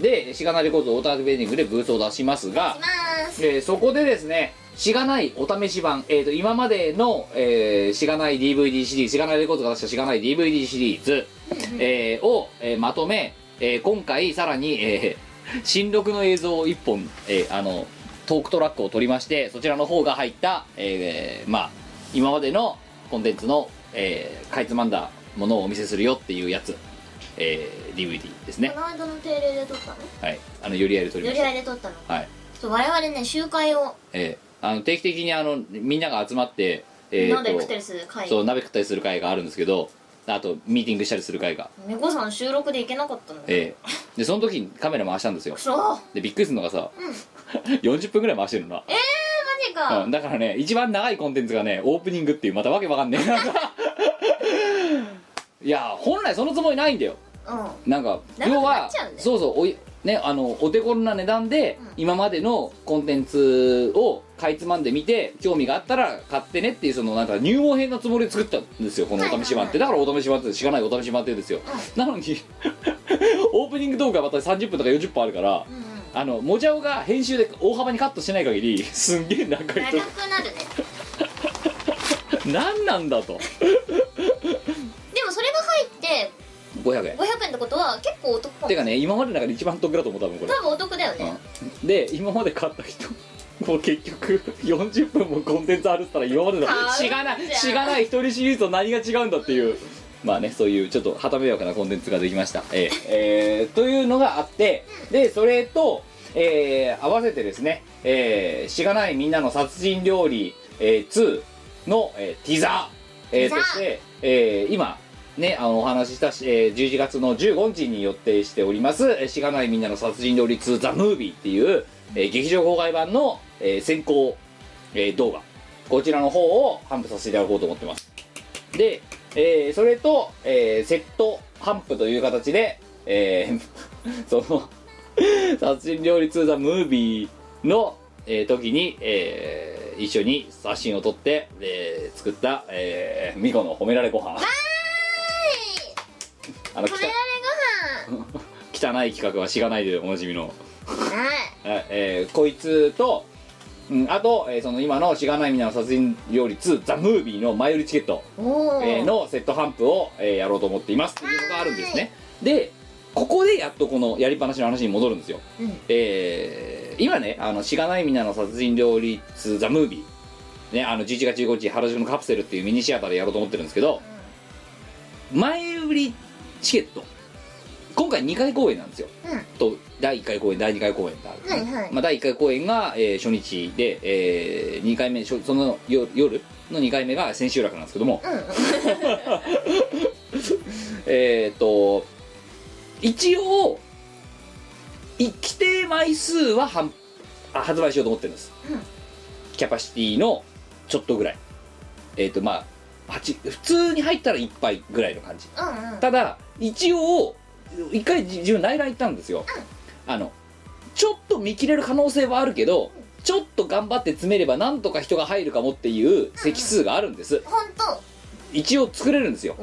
でしがないレコーズオーターベンディングでブースを出しますがします。えーそこでですねしがないお試し版、えー、と今までの、えーしがない DVD シリーズしがないレコードが出したしがない DVD シリーズ、えーを、えーまとめ、えー今回さらに、えー新録の映像を1本、えーあのトークトラックを取りましてそちらの方が入った、えーまあ今までのコンテンツの、えーかいつまんだものをお見せするよっていうやつ、えー DVD ですね。この間の定例で撮ったの？はい。あのよりあいで撮りましよりあいで撮ったの？たはい。そう我々ね集会を。えーあの定期的にあのみんなが集まって、えーと鍋食ったりする会。そう鍋食ったりする会があるんですけどあとミーティングしたりする会が、猫さん収録で行けなかったのえーでその時にカメラ回したんですよ。でびっくりするのがさ、40分ぐらい回してるのな、マジか、うんだからね一番長いコンテンツがねオープニングっていうまたわけわかんねえ。いや本来そのつもりないんだよ。うん。なんか要はっちゃうんだよ。そうそうおいねあのお手頃な値段で、今までのコンテンツをかいつまんでみて興味があったら買ってねっていうそのなんか入門編のつもりで作ったんですよこのお試し版って、だからお試し版ってしかないお試し版ってですよ、なのに オープニング動画がまた30分とか40分あるから、あのもじゃおが編集で大幅にカットしてない限りすんげえ長い長くなるね。と 何なんだと500円。500円ってことは結構お得かも。てかね今までの中で一番得だと思う多分これ。多分お得だよね、うん。で今まで買った人もう結局40分もコンテンツあるったら今までの買うじゃん。しがないしがない一人シリーズと何が違うんだっていう。まあねそういうちょっとはた迷惑なコンテンツができました。えーえーというのがあってでそれとえー合わせてですねえーしがないみんなの殺人料理、えー2の、えーティザー、えーティザー。として、えー今ね、あのお話ししたし、えー11月の15日に予定しております「えしがないみんなの殺人料理2ザ・ムービーっていう、えー劇場公開版の、えー先行、えー動画。こちらの方を頒布させていただこうと思ってます。で、えーそれと、えーセット頒布という形で、えー その殺人料理2ザ・ムービーの、えー時に、えー一緒に写真を撮って、えー作った、えー、ミコの褒められご飯。あの汚汚い企画はしがないでおなじみの、はい。ええーこいつと、うん、あと、えーその今のしがないみんなの殺人料理2ザ・ムービーの前売りチケット、えーのセット頒布を、えーやろうと思っています。っていうのがあるんですね。でここでやっとこのやりっぱなしの話に戻るんですよ、うん。えー今ねあのしがないみんなの殺人料理2ザ・ムービー。ねあの11月15日原宿のカプセルっていうミニシアターでやろうと思ってるんですけど前売りチケット。今回2回公演なんですよ、と第1回公演第2回公演ってある、はいはい。まあ、第1回公演が、えー初日で、え2回目その夜夜の2回目が千秋楽なんですけども、えっと一応い規定枚数ははんあ発売しようと思ってるんです、キャパシティのちょっとぐらい。えっ、とまあ8普通に入ったら1杯ぐらいの感じ。うんうん。ただ一応一回自自分内覧行ったんですよ、あのちょっと見切れる可能性はあるけどちょっと頑張って詰めればなんとか人が入るかもっていう席数があるんです。本一応作れるんですよ。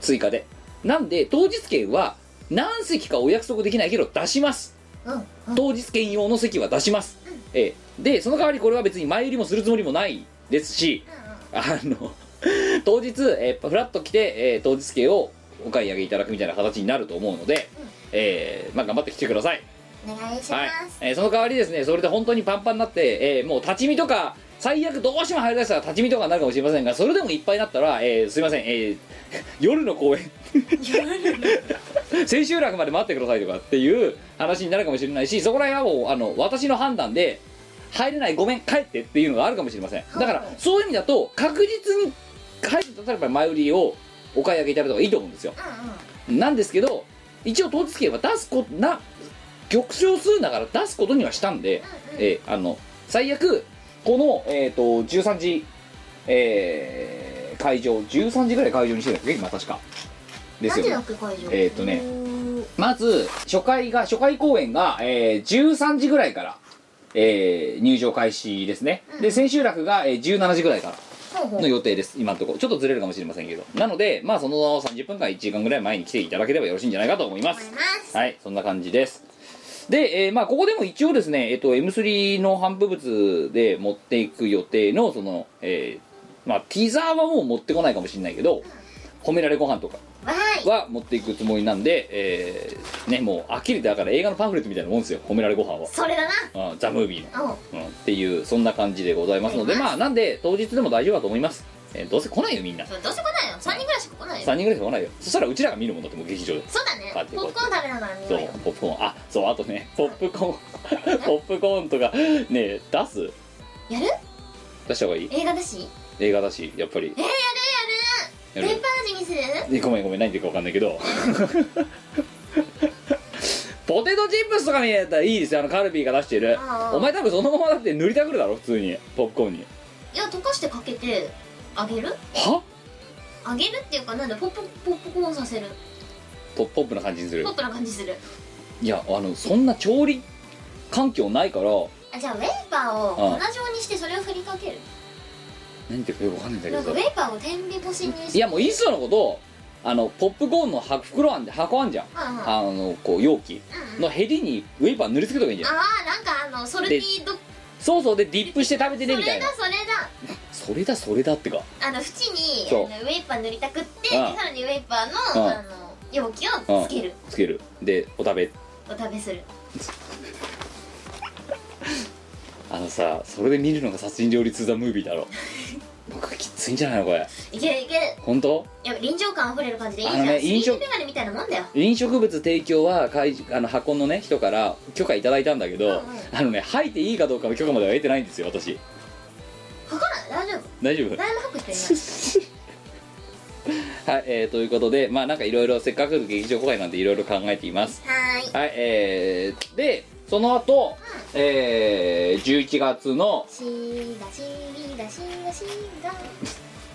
追加で。なんで当日券は何席かお約束できないけど出します。うん当日券用の席は出します、ええ。でその代わりこれは別に前売りもするつもりもないですしあの当日、えーフラッと来て、えー当日券をお買い上げいただくみたいな形になると思うので、えーまあ、頑張って来てください。お願いします、はい、えーその代わりですねそれで本当にパンパンになって、えーもう立ち見とか最悪どうしても入りだしたら立ち見とかになるかもしれませんがそれでもいっぱいになったら、えーすいません、えー 夜の公演 千秋楽まで待ってくださいとかっていう話になるかもしれないしそこら辺はもうあの私の判断で入れないごめん帰ってっていうのがあるかもしれません。だからそういう意味だと確実に入る例えば前売りをお買い上げいただいた方がいいと思うんですよ。なんですけど一応当日券は出すこな玉少数だから出すことにはしたんで、えーあの最悪この、えー、と13時、えー会場13時ぐらい会場にしてるんです今確か。ですよね。何時だっけ会場？えーっとねまず初回が初回公演が、えー13時ぐらいから、えー入場開始ですね、で千秋楽が、えー17時ぐらいからの予定です。今のところ。ちょっとずれるかもしれませんけど。なのでまあその30分間1時間ぐらい前に来ていただければよろしいんじゃないかと思います。はいそんな感じです。で、えーまあここでも一応ですね、えっと M3 の販布物で持っていく予定のその、えーまあティザーはもう持ってこないかもしれないけど褒められご飯とかは持っていくつもりなんで、えーねもうあっきりだから映画のパンフレットみたいなもんですよ褒められご飯は。それだうんザ・ムービーの。う。ん、っていうそんな感じでございますのでまあなんで当日でも大丈夫だと思います、えーどうせ来ないよみんな。どうせ来ないよ。3人ぐらいしか来ないよ。3人ぐらいしか来ないよ。そしたらうちらが見るもんだってもう劇場で。そうだね。ポップコーン食べながら見そうよ。うよポップコーン。あそうあとねポップコーン。ポップコーンとかね出す？やる？出した方がいい？映画だし？映画だしやっぱり。えー、やるやるペーパー味にする？えごめんごめん何言ってるか分かんないけど。ポテトチップスとか見えたらいいですよ。あのカルビーが出してる。お前多分そのままだって塗りたくるだろ普通に。ポップコーンに。いや溶かしてかけてあげる？は？あげるっていうかなんだ？ポップポップコーンさせる。ポポップな感じにする。ポップな感じする。いやあのそんな調理環境ないから。あじゃあウェイパーをああ。粉状にしてそれを振りかける何言ってるかよくわかんないんだけどなんかウェイパーを天日干しにしていやもういっそのことあのポップコーンのは袋あんで箱あんじゃんうんうんあのこう容器のヘリにウェイパー塗りつけとかいいんじゃんああなんかあのソルティードそうそうでディップして食べてねみたいなれだそれだそれだそれだってかあの縁にそうのウェイパー塗りたくってうんさらにウェイパーうんあの容器をつけるつけるでお食べお食べするあのさそれで見るのが殺人料理2ザムービーだろ僕きついんじゃないのこれ。いけるいける。本当？いや臨場感あふれる感じでいいじゃん。あのね飲食メガネみたいなもんだよ。飲食物提供は会あの箱のね人から許可いただいたんだけど、うんうん。あのね吐いていいかどうかの許可までは得てないんですよ私。吐かない大丈夫？大丈夫？誰も吐く人いない はい、えー、ということでまあなんかいろいろせっかくの劇場公開なんでいろいろ考えています。はーい。はいえー、でその後、えー、11月の、えー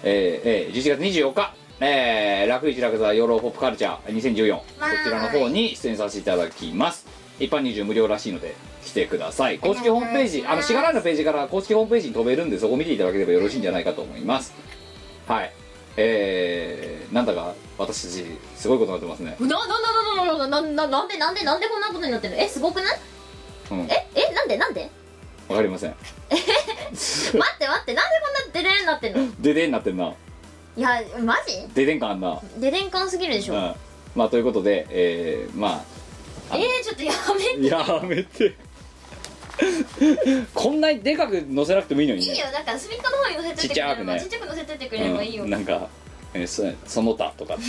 えー、11月24日えー、楽市楽座養老ポップカルチャー2014こちらの方に出演させていただきます。一般入場無料らしいので来てください。公式ホームページあのしがらいのページから公式ホームページに飛べるんでそこ見ていただければよろしいんじゃないかと思います。はい。えー、なんだか私たちすごいことになってますね。なななななななななんでなんでなんでこんなことになってるの？えすごくない？うん。ええなんでなんで？わかりません。待って待ってなんでこんなデレーになってんの？デデになってんな。いやマジ？デデン感あんな。デレン感すぎるでしょ、うん。まあということでえー、まあえー、ちょっとやめやめて。こんなにでかく載せなくてもいいのにね。いいよだから隅っこの方に乗せてってくれればちっちゃくね。ちっちゃく乗せてってくれればいいよ、うん、なんか、えーそその他とか。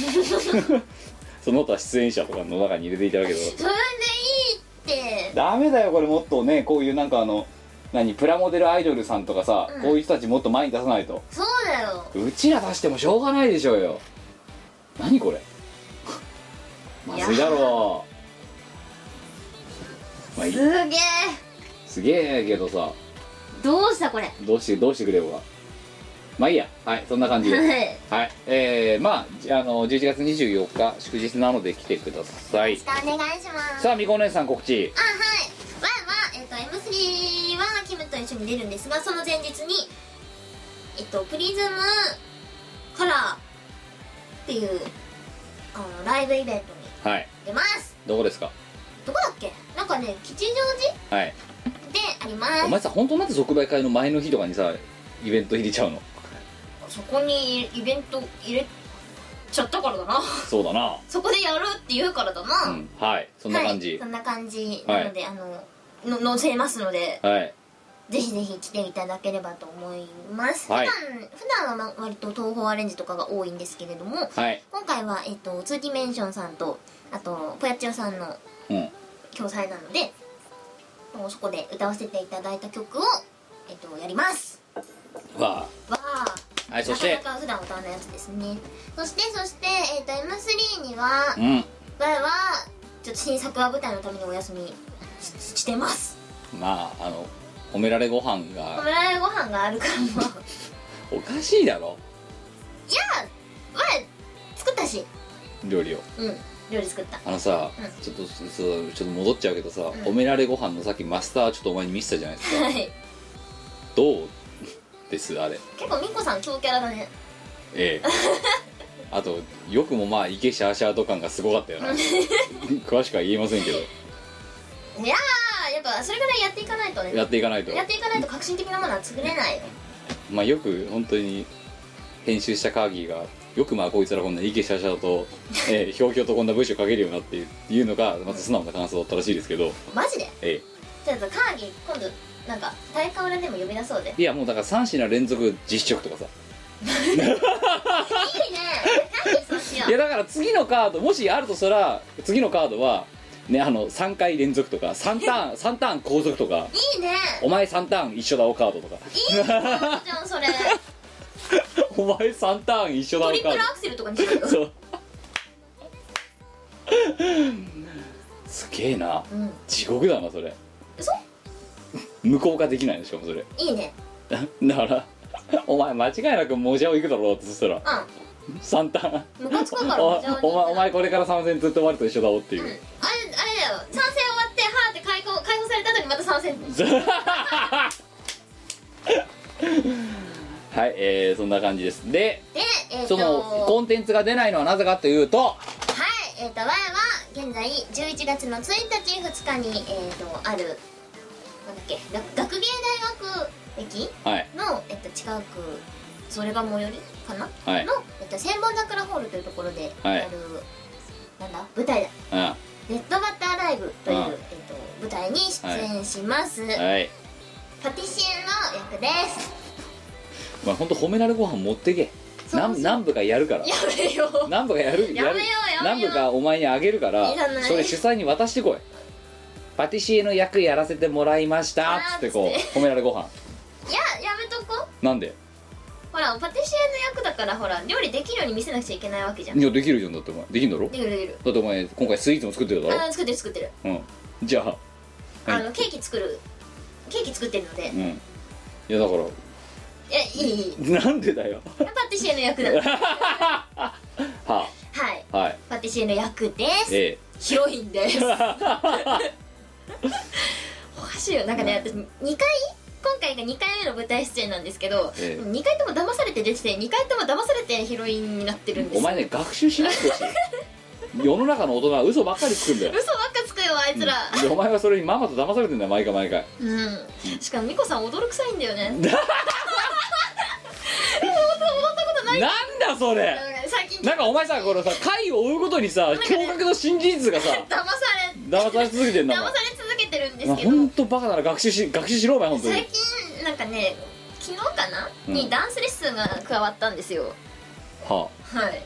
その他出演者とかの中に入れていただけどそれでいいって。ダメだよこれもっとねこういうなんかあの何プラモデルアイドルさんとかさ、うん。こういう人たちもっと前に出さないと。そうだよ。うちら出してもしょうがないでしょうよ。何これ？まずいだろう。まあいい。すげえ。すげえけどさ。どうしたこれ？どうしてどうしてくれようがまあいいや。はいそんな感じで。はい。はい。えー、まあじあの11月24日祝日なので来てください。お願いします。さあみこお姉さん告知。あはい。ワンは、えっと M3 はキムと一緒に出るんですがその前日にえっとプリズムカラーっていうあのライブイベントにはい。出ます。どこですか？どこだっけ？なんかね吉祥はい。寺であります。お前さ本当なんで即売会の前の日とかにさイベント入れちゃうの？そこにイベント入れちゃったからだな。そうだな。そこでやるって言うからだな、うん。はい。そんな感じ。はい、そんな感じ。なので、あのの載せますのではい。ぜひぜひ来ていただければと思います、はい。普段普段はま割と東方アレンジとかが多いんですけれどもはい。今回は、えっと、ツーディメンションさんとあとぽやっちおさんのうん。共催なのでもうそこで歌わせていただいた曲を、えっと、やります。わあはいそして。普段歌わないやつですね。そしてそして、えっと M3 にはうん。前はちょっと新作は舞台のためにお休みししてます。まああの褒められご飯褒がめられご飯があるからも。う おかしいだろ。いや前作ったし。料理を。うん料理作った。あのさ、うん。ちょっとそうちょっと戻っちゃうけどさ、ん。褒められご飯のさっきマスターちょっとお前に見せたじゃないですか。はい。どう？ですあれ。結構みこさん強キャラだね。ええ。あとよくもまあイケシャーシャーと感がすごかったよな。詳しくは言えませんけど。いやーやっぱそれぐらいやっていかないとね。やっていかないと。やっていかないと革新的なものは作れない。よまあよく本当に編集したカーギーがよくまあこいつらこんなイケシャーシャーと、ええひょうひょうとこんな文章書けるようになっていういうのがまず素直な感想だったらしいですけど。マジで？えじゃあカーギー今度なんか大会裏でも呼び出そうでえいやもうだから3品連続実食とかさ。いいね。何そうしよいうやだから次のカードもしあるとしたら次のカードはねあの3回連続とか3ターン 3ターン後続とか。いいね。お前3ターン一緒だおカードとか。いいねじゃんそれ。お前3ターン一緒だトおカーリプルアクセルとかにしようよ。ドそう。すげえな。うん。地獄だなそれ。嘘？無効化できないのしかもそれ。いいね。だからお前間違いなくモジャオ行くだろうってそしたら。う3ターンんムカつくからおお前お前これから参戦ずっと終わると一緒だおっていう、うん。あれあれだよ。参戦終わってはーって解放解放された後にまた参戦 はいえー、そんな感じです。ででえっ、そとのコンテンツが出ないのはなぜかというと。はいえっ、と我は現在11月の1日2日にえっ、とあるなんだっけ？学学芸大学駅？はい。の、えっと、近くそれが最寄りかな、はい。の、えっと、千本桜ホールというところではい。やる、なんだ？舞台だ。あレッドバッターライブという、うん。えっと、舞台に出演します、はい。パティシエの役です。まあ本当褒められご飯持ってけ。南部がやるから。やめよう。南部がやるやめようやめよう。る南部がお前にあげるからそれ主催に渡してこいパティシエの役やらせてもらいました。っつってこう褒められご飯。いややめとこなんで？ほらパティシエの役だからほら料理できるように見せなくちゃいけないわけじゃん。いやできるじゃんだってお前。できんだろ？できるできる。だってお前今回スイーツも作ってるだろ？あ作ってる作ってる、う んじゃあはい。あのケーキ作る。ケーキ作ってるので、いうん。いやだから。やいいいい。なんでだよ。パティシエの役だ ははい。はい。パティシエの役です。えヒロインです おかしいよ。なんかね私2回今回が2回目の舞台出演なんですけど、ええ。2回とも騙されて出てて2回とも騙されてヒロインになってるんですお前ね学習しなくてほしい。世の中の大人は嘘ばっかりつくんだよ。嘘ばっかつくよあいつら。でお前はそれにママと騙されてんだよ毎回毎回。うん、しかも美子さん驚くさいんだよね なんだそれ。最近。なんかお前さこのさ回を追うごとにさ驚愕の新事実がさ騙さ騙され続けてんれだ騙され続けてるんですけど。本当バカだな学習し学習しろお前本当最に近なんかね昨日かな、うん。にダンスレッスンが加わったんですよ。はあ。はい。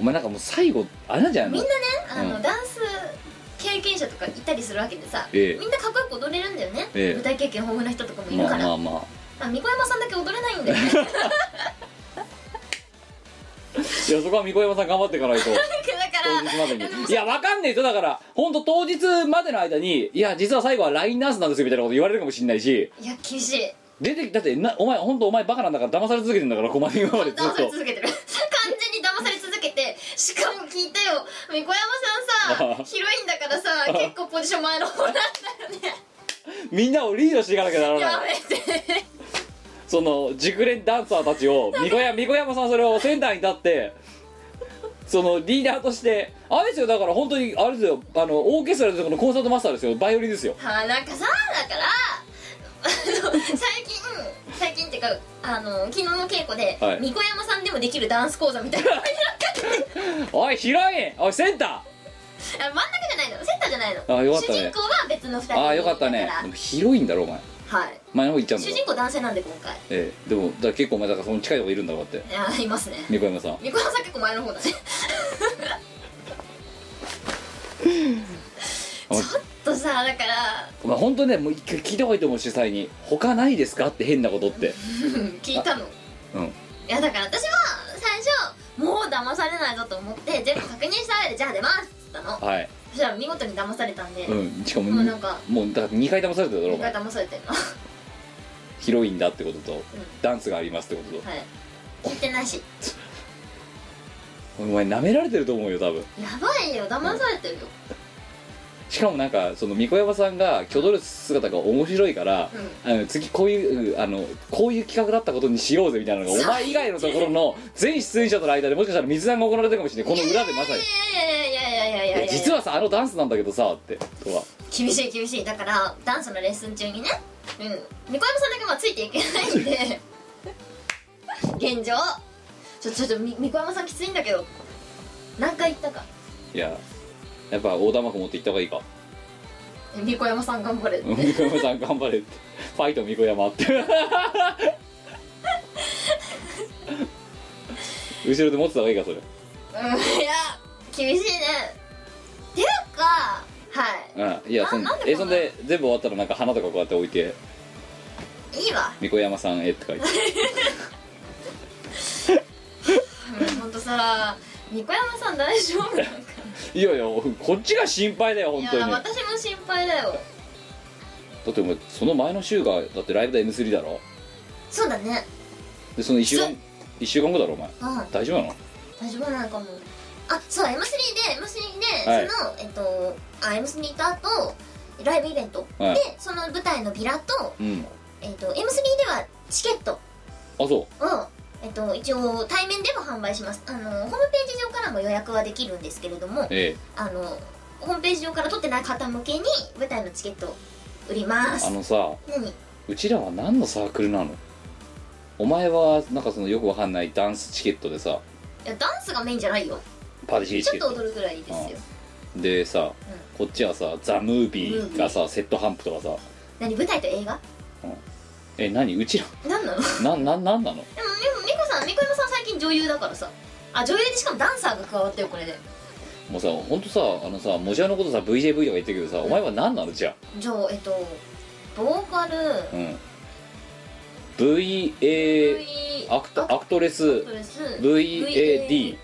お前なんかもう最後あれなんじゃないの？みんなねあの、うん。ダンス経験者とかいたりするわけでさ、ええ。みんなかっこよく踊れるんだよね、ええ。舞台経験豊富な人とかもいるまから、あまあまあ。あ三小山さんだけ踊れないんだよね いやそこは三小山さん頑張っていかないと。当日までらにいやわかんねえとだから。本当当日までの間にいや実は最後は LINE ナースなんですよみたいなこと言われるかもしれないし。いや厳しい。出てきだってなお前本当お前バカなんだから騙され続けてんだから困り今までずっ騙されと続けてる。完全に騙され続けてしかも聞いてよ。三小山さんさヒロインだからさ 結構ポジション前の方なんだよね。みんなをリードしていかなきゃならやない。めてその熟練ダンサーたちを三小山三小山さんそれをセンターに立ってそのリーダーとしてあれですよだから本当にあれですよあのオーケストラでこのコンサートマスターですよバイオリンですよ。はあなんかさだからあの最近最近っていうかあの昨日の稽古で、はい。三小山さんでもできるダンス講座みたいなのが おいヒロインおいセンタあ真ん中じゃないの。センターじゃないの。あよかったね。主人公は別の2人ーああよかったね。だからでもヒロインだろお前はい。前の方行っちゃうんだ。ろ主人公男性なんで今回。ええ。でもだから結構お前だからその近いとこいるんだろだって。い やいますね。三小山さん。三小山さん結構前の方だね。ちょっとさだから。お前本当ねもう一回聞いた方がいいと思う主催に。他ないですかって変なことって。う ん聞いたの。うん。いやだから私は最初もう騙されないぞと思って全部確認した上でじゃあ出ますったの。はい。そしたら見事に騙されたんで、うん。しかももうなんかもうだから2回騙されてただろお一回前騙されてんの。はヒロインだってことと、ダンスがありますってことと、い。聞いてないし。お前舐められてると思うよ多分。やばいよ。騙されてるよしかもなんかその巫女山さんが挙動る姿が面白いから、あの次こういうあのこういう企画だったことにしようぜみたいなのがお前以外のところの全出演者との間でもしかしたら水難が行われてるかもしれない。この裏でまさに。いやいやいやいやい「やいや実はさあのダンスなんだけどさ」ってとか厳しい厳しい。だからダンスのレッスン中にねうん。猫山さんだけまあついていけないんで。現状。ちょっとみ猫山さんきついんだけど。何回言ったか。いややっぱ横断幕持って行った方がいいか。えみこやまさん頑張れって。巫女山さん頑張れって。ファイト巫女山って。後ろで持ってた方がいいかそれ。うんいや厳しいね。っていうかはい。うんいやそんなえそんで全部終わったらなんか花とかこうやって置いて。いいわ「巫女山さんへ」って書いて。うんほんとさみこやまさん大丈夫いやいやこっちが心配だよい本当に。だや私も心配だよ。ってお前その前の週がだってライブで M3 だろ？そうだね。でその1週間一週間後だろお前？うん。大丈夫なの？大丈夫なのかも。あそう M3 で M3 で、はい。そのえっとあ M3 とあとライブイベント、はい。でその舞台のビラと、うん。えっと M3 ではチケット。あそをえっと、一応対面でも販売します。あのホームページ上からも予約はできるんですけれどもうええ。あのホームページ上から取ってない方向けに舞台のチケットを売ります。あのさ何？うちらは何のサークルなの？お前はなんかそのよくわかんないダンスチケットでさ。いやダンスがメインじゃないよ。パティシエちょっとチケット踊るぐらいですよ。でさ、こっちはさザ・ムービーがさセットハンプとかさ。何？舞台と映画？え何？うちら？何なの？でもなななんなの？みみこさんみこ山さん最近女優だからさ。あ女優でしかもダンサーが加わったよこれで。もうさほんとさあのさもじゃのことさ VJV とか言ってるけどさお前は何なの？じゃじゃあえっとボーカル。あうん。VA アクトアクトレス。トレス。VAD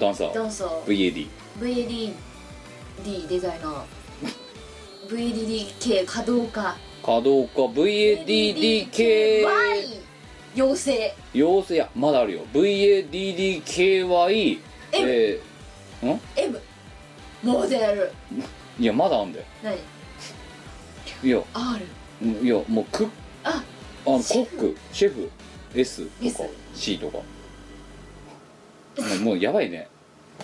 ダンサー。ダンサー。VAD VAD D デザイナー。VADD 系稼働家稼働家 VADDK Y 妖精要請やまだあるよ。VADDKY えー、ん？M モデルいやまだあんだよ。何？いや。R うんいやもうク。ッああのコック。シェフ。S とか C とか。もうもうやばいね。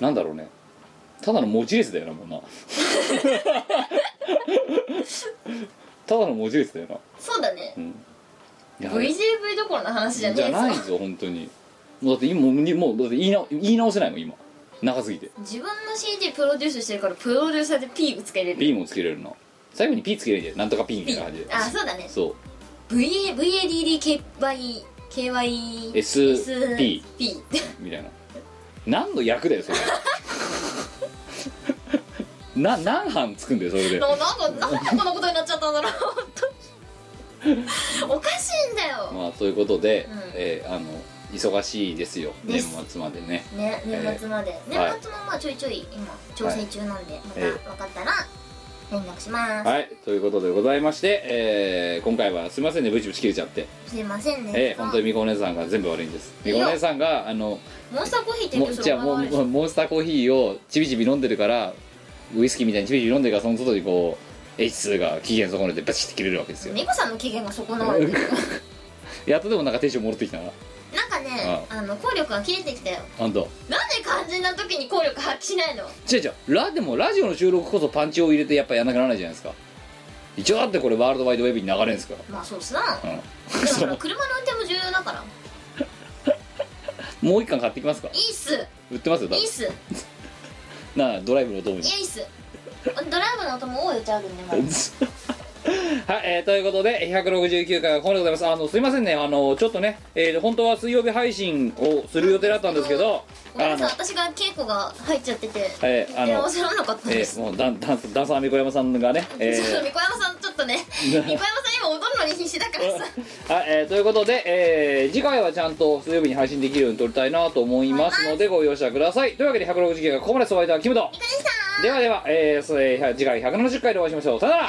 なんだろうね。ただの文字列だよなもうな ただの文字列だよな。そうだね。うん。いや VJV どころの話じゃねじえぞ。ゃないぞ本当に。もうだって今もうもうだって言い直言い直せないもん今。長すぎて。自分の CD プロデュースしてるからプロデューサーで P つけれる。P もつけれるな。最後に P つけれるんじゃんなんとか P みたいな感じで。あそうだね。そう。VA VADDKY KY SP P みたいな。何の役だよそれ な何班つくんだよそれで。ななんかなんでこんなことになっちゃったんだろうおかしいんだよ。まあということで、うん。えーあの忙しいですよ年末までね。ね年末まで、えー年末もまあちょいちょい今調整中なんで、またえ分かったら連絡します、はい。ということでございまして、えー今回はすいませんねブチブチ切れちゃって、すいませんね、えー本当にみこお姉さんが全部悪いんです。みこお姉さんがあのモンスターコーヒー提も供すじゃあモンスターコーヒーをちびちび飲んでるからウイスキーみたいにちびちび飲んでるからその外にこう H2 が期限損ねてバチって切れるわけですよ。ミコさんの機嫌が損なわれてるやっとでもなんかテンション戻ってきたな。なんかねあの効力が切れてきたよ。あんとなんで肝心な時に効力発揮しないの？違う違う。ラでもラジオの収録こそパンチを入れてやっぱやんなきゃならないじゃないですか。一応だってこれワールドワイドウェブに流れるんですから。まあそうさうん。でもほら 車の運転も重要だから。もう一巻買ってきますか？いいっす。売ってますよ多分。いいっす。いなあドライブのドームにやいいっす。ドライブの音も多いお茶あるんでもう はい、えー、ということで、169回はここでございます。あの、すいませんね、あの、ちょっとね、えー、本当は水曜日配信をする予定だったんですけど、あの、私が稽古が入っちゃってて、えー、あの、面白なかったです。えー、もうダン、ダンス、ダンサーみこやまさんがね、えー、みこやまさんちょっとね、みこやまさん今踊るのに必死だからさ。はい、えー、ということで、えー、次回はちゃんと水曜日に配信できるように撮りたいなと思いますので、ご容赦ください。というわけで、169回ここまで、そばいたキムと。ではでは、えー、それ、次回170回でお会いしましょう。さよなら